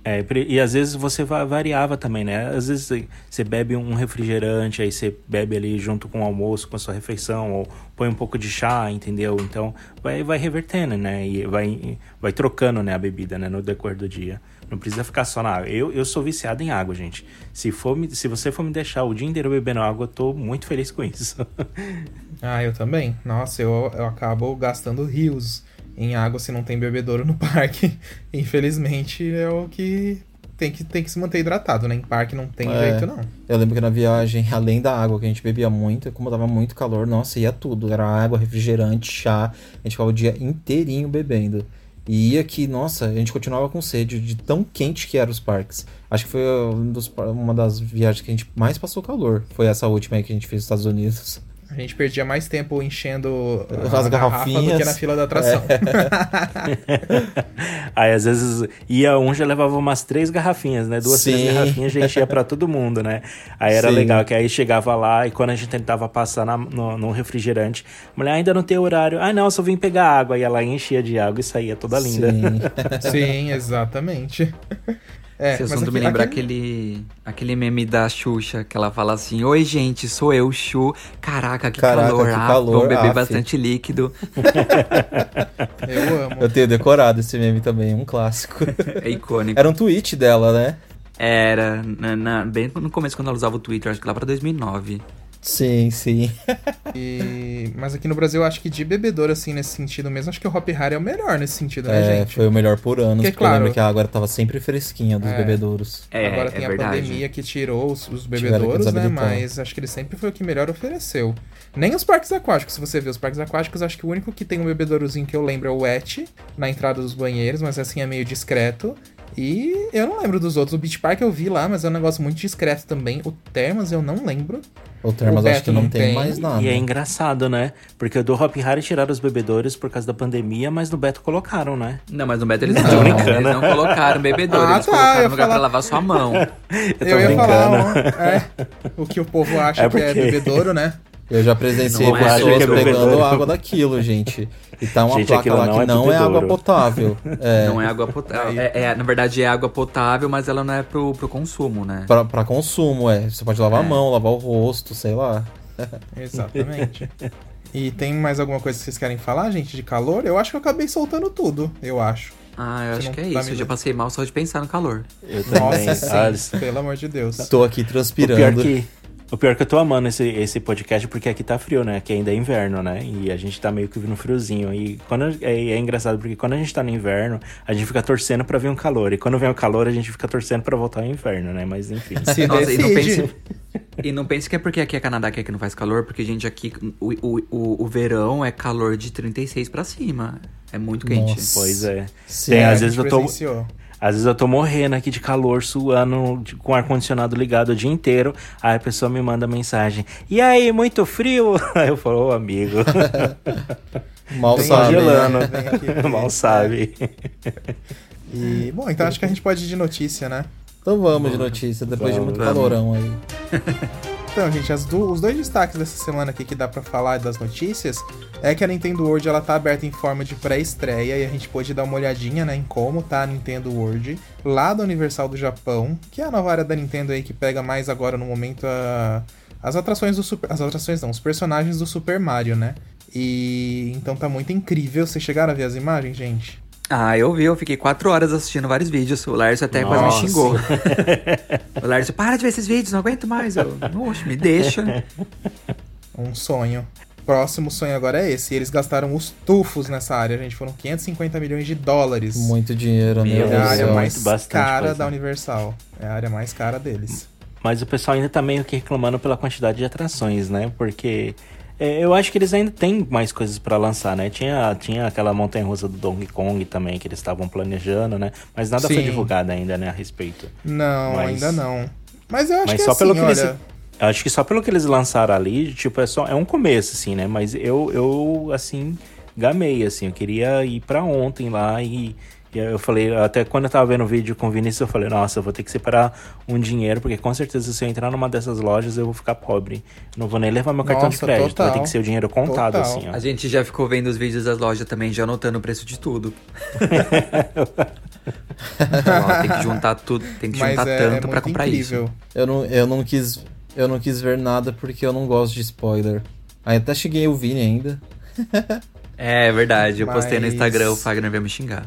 é, e às vezes você va- variava também, né? Às vezes você- bebe um refrigerante, aí você bebe ali junto com o almoço, com a sua refeição, ou põe um pouco de chá, entendeu? Então vai, vai revertendo, né? E vai, vai trocando né, a bebida né, no decorrer do dia. Não precisa ficar só na água. Eu, eu sou viciado em água, gente. Se, for se você for me deixar o dia inteiro bebendo água, eu tô muito feliz com isso. ah, eu também. Nossa, eu, eu acabo gastando rios em água se não tem bebedouro no parque. Infelizmente, é o que tem que, tem que se manter hidratado, né? Em parque não tem É. jeito, não. Eu lembro que na viagem, além da água que a gente bebia muito, como tava muito calor, nossa, ia tudo. Era água, refrigerante, chá. A gente ficava o dia inteirinho bebendo. E ia que, nossa, a gente continuava com sede de tão quente que eram os parques. Acho que foi um dos uma das viagens que a gente mais passou calor. Foi essa última aí que a gente fez nos Estados Unidos. A gente perdia mais tempo enchendo As a garrafa do garrafinhas. que na fila da atração. Aí às vezes ia um já levava umas três garrafinhas, né? Duas, Sim. três garrafinhas já enchia pra todo mundo, né? Aí era Sim. legal, que aí chegava lá e quando a gente tentava passar na, no, no refrigerante, a mulher ainda não tem horário. Ah, não, só vim pegar água. E ela enchia de água e saía toda linda. Sim. Sim, exatamente. É, Esse mas assunto aqui- me lembra aqui- aquele, aquele meme da Xuxa, que ela fala assim: Oi, gente, sou eu, Xu. Caraca, que Caraca, calor. que ah, calor, vamos beber af. bastante líquido. Eu amo. Eu tenho decorado esse meme também, um clássico. É icônico. Era um tweet dela, né? Era, na- na- bem no começo, quando ela usava o Twitter, acho que lá pra 2009. Sim, sim. E- Mas aqui no Brasil, eu acho que de bebedouro, assim, nesse sentido mesmo, acho que o Hop Hari é o melhor nesse sentido, né, É, gente? foi o melhor por anos, Porque, porque, eu lembro claro- que a água tava sempre fresquinha dos É. bebedouros. É, Agora é tem a verdade. pandemia que tirou os, os bebedouros, né? Mas acho que ele sempre foi o que melhor ofereceu. Nem os parques aquáticos, se você ver os parques aquáticos, acho que o único que tem um bebedourozinho que eu lembro é o Wet, na entrada dos banheiros, mas assim é meio discreto. E eu não lembro dos outros. O Beach Park eu vi lá, mas é um negócio muito discreto também. O Termas eu não lembro. O Termas O acho que não, tem, tem. mais nada. E é engraçado, né? Porque do Hop Harry tiraram os bebedores por causa da pandemia, mas no Beto colocaram, né? Não, mas no Beto eles Não. não, brincando. eles não colocaram bebedouro, Ah, eles tá, colocaram lugar falar- pra lavar sua mão. Eu tô eu ia brincando. falar, ó, é, o que o povo acha É que é porque- bebedouro, né? Eu já presenciei Não é, pessoas é pegando água daquilo, gente. E tá uma Gente, placa lá não que é não é água potável. É, Não é água potável. É, é, na verdade é água potável, mas ela não é pro, pro consumo, né? pra, pra consumo, é. Você pode lavar É. a mão, lavar o rosto, sei lá. Exatamente. e tem mais alguma coisa que vocês querem falar, gente, de calor? Eu acho que eu acabei soltando tudo, eu acho. Ah, eu Você acho que é tá isso. Eu já passei mal só de pensar no calor. Eu também. Nossa, Ah, sim, pelo amor de Deus. Tô aqui O pior, transpirando. que, o pior que eu tô amando esse, esse podcast porque aqui tá frio, né? Que ainda é inverno, né? E a gente tá meio que no friozinho. E quando, é, é engraçado porque quando a gente tá no inverno, a gente fica torcendo pra vir um calor. E quando vem o calor, a gente fica torcendo pra voltar ao inverno, né? Mas enfim. Se Nossa, e não, pense, e não pense que é porque aqui é Canadá que aqui não faz calor, porque, gente, aqui o, o, o, o verão é calor de 36 pra cima. É muito quente. Nossa. Pois é. Sim, Tem, É, às vezes eu tô. presenciou. Às vezes eu tô morrendo aqui de calor, suando, de- com o ar-condicionado ligado o dia inteiro. Aí a pessoa me manda mensagem. E aí, muito frio? Aí eu falo, ô amigo, Mal sabe. aqui ver. Mal sabe. E, bom, então acho que a gente pode ir de notícia, né? Então vamos de notícia, depois de Vamos, muito vamos. calorão aí. Então, gente, du- os dois destaques dessa semana aqui que dá pra falar das notícias é que a Nintendo World ela tá aberta em forma de pré-estreia e a gente pôde dar uma olhadinha, né, em como tá a Nintendo World lá da Universal do Japão, que é a nova área da Nintendo aí que pega mais agora no momento a- as atrações do Super, as atrações não, os personagens do Super Mario, né? E então tá muito incrível. Vocês chegaram a ver as imagens, gente? Ah, eu vi, eu fiquei quatro horas assistindo vários vídeos. O Lárcio até quase me Nossa. xingou. o Lárcio, para de ver esses vídeos, não aguento mais. Eu, oxe, me deixa. Um sonho. Próximo sonho agora é esse. E eles gastaram os tufos nessa área, gente. Foram 550 milhões de dólares. Muito dinheiro, Meu meu É a área mais cara coisa. da Universal. É a área mais cara deles. Mas o pessoal ainda tá meio que reclamando pela quantidade de atrações, né? Porque é, eu acho que eles ainda têm mais coisas pra lançar, né? Tinha, tinha aquela montanha russa do Donkey Kong também que eles estavam planejando, né? Mas nada foi Sim. divulgado ainda, né, a respeito. Não, Mas- ainda não. Mas eu acho Mas que só assim, pelo que olha... eles. Eu acho que só pelo que eles lançaram ali, tipo, é só é um começo, assim, né? Mas eu, eu assim, gamei, assim. Eu queria ir pra ontem lá E eu falei, até quando eu tava vendo o vídeo com o Vinícius, eu falei, nossa, eu vou ter que separar um dinheiro, porque com certeza se eu entrar numa dessas lojas eu vou ficar pobre. Não vou nem levar meu cartão Nossa, de crédito, total. vai ter que ser o dinheiro contado, Total. assim, ó. A gente já ficou vendo os vídeos das lojas também, já anotando o preço de tudo. Então, ó, tem que juntar tudo, tem que Mas juntar é, é tanto muito pra comprar incrível. isso. Eu não, eu não quis. Eu não quis ver nada porque eu não gosto de spoiler. Aí até cheguei o Vini ainda. É verdade, eu postei no Mas- Instagram, o Fagner veio me xingar.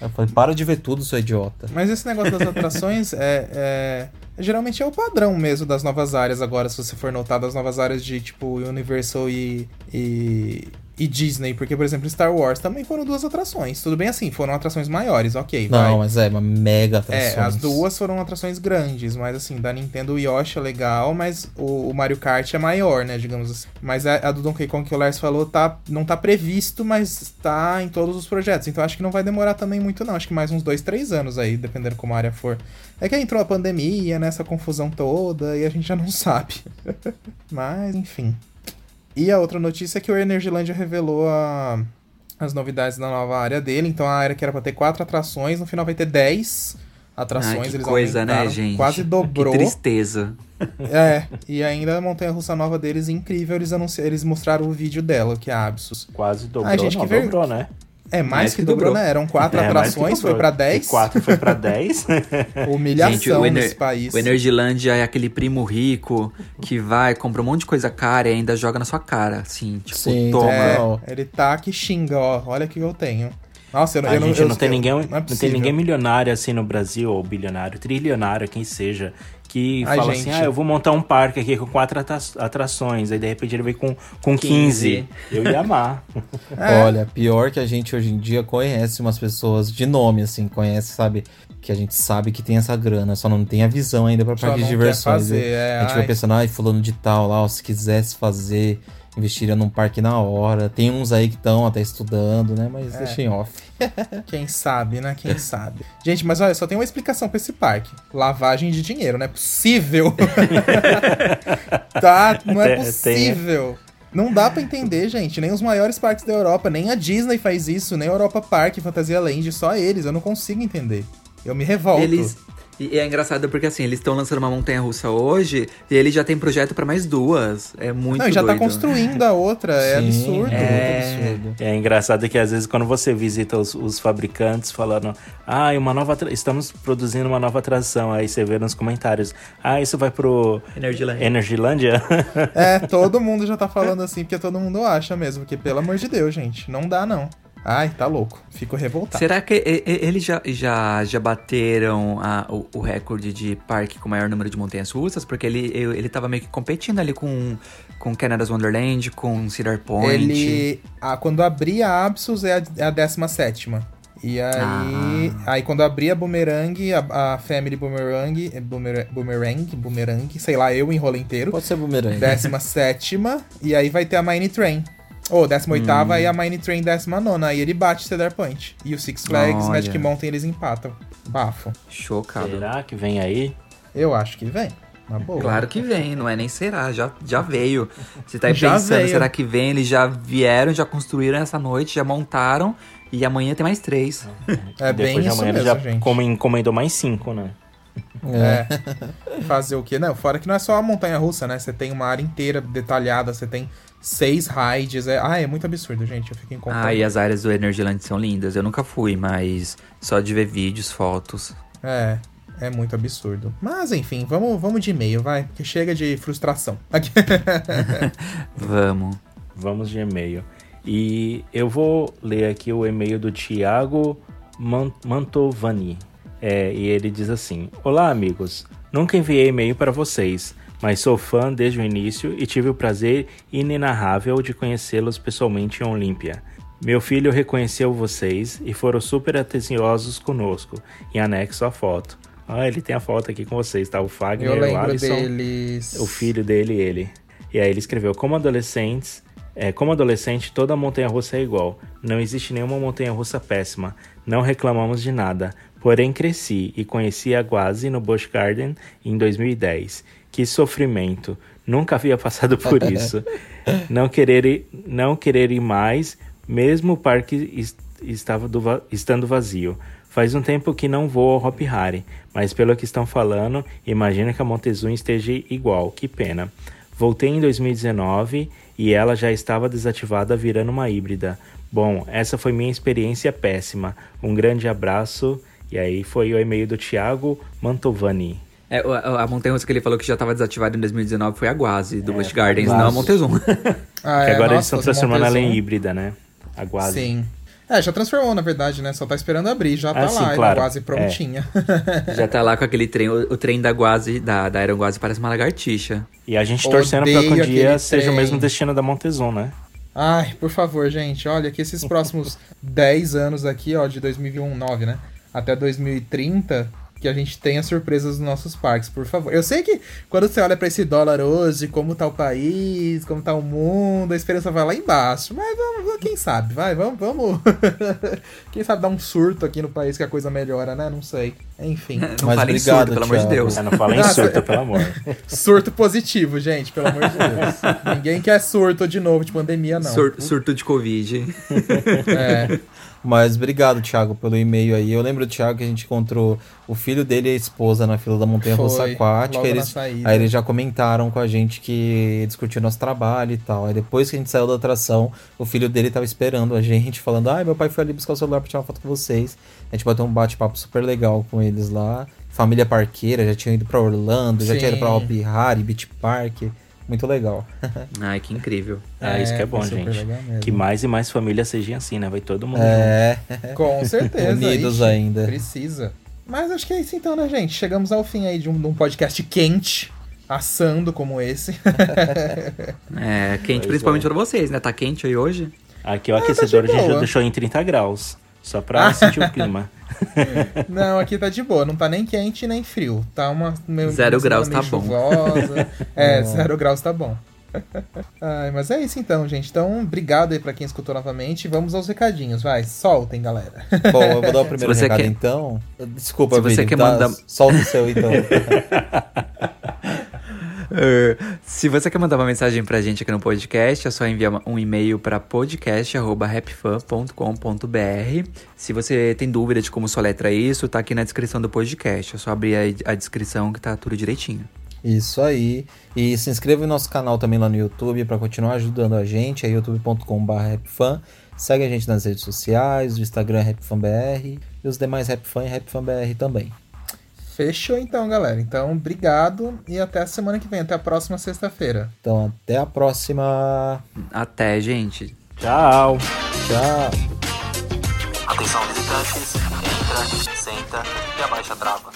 Eu falei, para de ver tudo, seu idiota. Mas esse negócio das atrações é, é- Geralmente é o padrão mesmo das novas áreas agora, se você for notar, das novas áreas de tipo Universal e, e, e Disney. Porque, por exemplo, Star Wars também foram duas atrações. Tudo bem assim, foram atrações maiores, ok. vai. Não, mas é uma mega atrações. É, as duas foram atrações grandes, mas assim, da Nintendo o Yoshi é legal, mas o, o Mario Kart é maior, né, digamos assim. Mas a, a do Donkey Kong que o Lars falou tá, não tá previsto, mas tá em todos os projetos. Então acho que não vai demorar também muito não, acho que mais uns dois, três anos aí, dependendo como a área for. É que aí entrou a pandemia, né, essa confusão toda, e a gente já não sabe. mas, enfim. E a outra notícia é que o Energylandia revelou a, as novidades da nova área dele. Então a área que era pra ter quatro atrações, no final vai ter 10 atrações. Ai, que eles coisa, né, gente? Quase dobrou. Que tristeza. É, e ainda a montanha russa nova deles incrível, eles, anunci... eles mostraram o vídeo dela, que é a Absus. Quase dobrou, Ai, gente, não, que ver- dobrou, né? É, mais, Mais que, que dobrou, dobrou. né? Eram quatro É, atrações, foi dobrou. pra De 10. quatro foi pra 10. Humilhação Gente, o, Ener- nesse país. o Energylandia é aquele primo rico que vai, compra um monte de coisa cara e ainda joga na sua cara, assim, tipo, Sim, toma. É, ele tá que xinga, ó. Olha o que eu tenho. Nossa, eu, não- A eu gente eu- não tem eu- ninguém, não, é não tem ninguém milionário assim no Brasil, ou bilionário, trilionário, quem seja, que Ai, fala gente. assim: ah, eu vou montar um parque aqui com quatro atra- atrações. Aí de repente ele vem com, com 15. 15. Eu ia amar. É. Olha, pior que a gente hoje em dia conhece umas pessoas de nome, assim, conhece, sabe? Que a gente sabe que tem essa grana, só não tem a visão ainda pra Só parque de diversões. fazer, é, a gente ai. vai pensando, ai, fulano de tal lá, ó, se quisesse fazer, investiria num parque na hora. Tem uns aí que estão até estudando, né? Mas É. deixa em off. Quem sabe, né? Quem sabe. Gente, mas olha, só tem uma explicação pra esse parque. Lavagem de dinheiro, não é possível. tá, não é possível. Não dá pra entender, gente. Nem os maiores parques da Europa, nem a Disney faz isso, nem a Europa Park, Fantasia Land, só eles. Eu não consigo entender. Eu me revolto. Eles. E é engraçado porque assim, eles estão lançando uma montanha russa hoje e ele já tem projeto pra mais duas. É muito Não, e já tá doido. construindo a outra. É Sim, absurdo. É muito absurdo. É engraçado que às vezes quando você visita os, os fabricantes falando, ah, uma nova atra- estamos produzindo uma nova atração, aí você vê nos comentários, ah, isso vai pro Energyland. Energylândia? É, todo mundo já tá falando assim, porque todo mundo acha mesmo. Que, pelo amor de Deus, gente, não dá não. Ai, tá louco. Fico revoltado. Será que eles já, já, já bateram a- o, o recorde de parque com maior número de montanhas russas? Porque ele, ele tava meio que competindo ali com, com Canada's Wonderland, com Cedar Point. Ele. Ah, quando abrir a Absus é a, é a 17. E aí. Ah. Aí quando abrir a Boomerang, a, a Family Boomerang. Boomer, boomerang, Boomerang, sei lá, eu enrolo inteiro. Pode ser bumerangue. 17. e aí vai ter a Mine Train. Ou 18 Hum. e a Mine Train 19. Aí ele bate Cedar Point. E o Six Flags, Olha. Magic Mountain eles empatam. Bafo. Chocado. Será que vem aí? Eu acho que vem. Claro que vem, não é nem será, já, já veio. Você tá aí Já pensando, veio. será que vem? Eles já vieram, já construíram essa noite, já montaram e amanhã tem mais três. É bem Depois de amanhã ele mesmo, já gente. come- encomendou mais cinco, né? É. Fazer o quê? Não, fora que não é só a montanha russa, né? Você tem uma área inteira detalhada, você tem seis rides. É... Ah, é muito absurdo, gente. Eu fico em Ah, e as áreas do Energyland são lindas. Eu nunca fui, mas só de ver vídeos, fotos. É, é muito absurdo. Mas enfim, vamos, vamos de e-mail, vai. Porque chega de frustração. Vamos. Vamos de e-mail. E eu vou ler aqui o e-mail do Thiago Man- Mantovani. É, e ele diz assim: Olá, amigos. Nunca enviei e-mail para vocês, mas sou fã desde o início e tive o prazer inenarrável de conhecê-los pessoalmente em Olímpia. Meu filho reconheceu vocês e foram super atenciosos conosco, em anexo à foto. Ah, ele tem a foto aqui com vocês, tá? O Fagner, Eu o Alisson, deles. o filho dele e ele. E aí ele escreveu: Como adolescentes, é, como adolescente, toda montanha russa é igual. Não existe nenhuma montanha russa péssima. Não reclamamos de nada. Porém, cresci e conheci a Guazi no Busch Garden em 2010. Que sofrimento! Nunca havia passado por isso. não, querer ir, não querer ir mais, mesmo o parque es- estava do estando vazio. Faz um tempo que não vou ao Hop Hari, mas pelo que estão falando, imagino que a Montezuma esteja igual. Que pena. Voltei em 2019 e ela já estava desativada virando uma híbrida. Bom, essa foi minha experiência péssima. Um grande abraço. E aí foi o e-mail do Thiago Mantovani. É, a, a montanha russa que ele falou que já estava desativada em 2019 foi a Guazi, do é, Busch Gardens, não a Montezuma. ah, é, que agora nossa, eles estão transformando ela em híbrida, né? A Guazi. Sim. É, já transformou, na verdade, né? Só tá esperando abrir, já tá ah, lá, sim, claro. quase prontinha. É. já tá lá com aquele trem, o, o trem da Guazi, da, da Iron Guazi parece uma lagartixa. E a gente torcendo Odeio pra que um dia seja trem. o mesmo destino da Montezuma, né? Ai, por favor, gente, olha que esses próximos 10 anos aqui, ó, de 2009, né? Até 2030, que a gente tenha surpresas nos nossos parques, por favor. Eu sei que quando você olha para esse dólar hoje, como tá o país, como tá o mundo, a esperança vai lá embaixo. Mas vamos, quem sabe, vai, vamos, vamos. quem sabe dar um surto aqui no país que a coisa melhora, né? Não sei. Enfim. Não Mas obrigado, surto, pelo amor de Deus. É, não fala em surto, pelo amor. Surto positivo, gente, pelo amor de Deus. Ninguém quer surto de novo de pandemia, não. Surto, surto de Covid. é. Mas obrigado, Thiago, pelo e-mail aí. Eu lembro do Thiago que a gente encontrou o filho dele e a esposa na fila da Montanha Russa Aquática. Eles, aí eles já comentaram com a gente que discutiu nosso trabalho e tal. Aí depois que a gente saiu da atração, o filho dele tava esperando a gente, falando: Ai, meu pai foi ali buscar o celular pra tirar uma foto com vocês. A gente bateu um bate-papo super legal com eles lá. Família parqueira, já tinha ido pra Orlando, Sim. já tinha ido pra Hopi Hari, Beach Park muito legal. Ai, que incrível. É, isso que é bom, gente. Que mais e mais famílias sejam assim, né? Vai todo mundo. É. Com certeza. Unidos Ixi, ainda. Precisa. Mas acho que é isso então, né, gente? Chegamos ao fim aí de um, de um podcast quente, assando como esse. é, quente pois principalmente é. pra vocês, né? Tá quente aí hoje? Aqui o aquecedor ah, tá a gente já deixou em 30 graus. Só pra sentir o clima. Não, aqui tá de boa. Não tá nem quente nem frio. Tá uma. Meio, zero graus tá chuvosa. bom. É, zero graus tá bom. Ai, mas é isso então, gente. Então, obrigado aí pra quem escutou novamente. Vamos aos recadinhos, vai. Soltem, galera. Bom, eu vou dar o primeiro recado quer... então. Desculpa, Se você Vini, quer tá... mandar... Solta o seu então. Se você quer mandar uma mensagem pra gente aqui no podcast, é só enviar um e-mail para podcast.rapfan.com.br. Se você tem dúvida de como soletra isso, tá aqui na descrição do podcast. É só abrir a, a descrição que tá tudo direitinho. Isso aí. E se inscreva no nosso canal também lá no YouTube para continuar ajudando a gente. É youtube.com.br Segue a gente nas redes sociais, o Instagram é RapFanBR e os demais RapFan e RapFanBR também. Fechou então, galera. Então, obrigado e até a semana que vem. Até a próxima sexta-feira. Então, até a próxima. Até, gente. Tchau. Tchau. Atenção, visitantes. Entra, senta e abaixa a trava.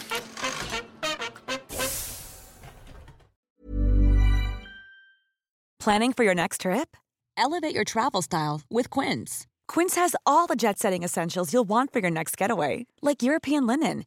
Planning for your next trip? Elevate your travel style with Quince. Quince has all the jet setting essentials you'll want for your next getaway, like European linen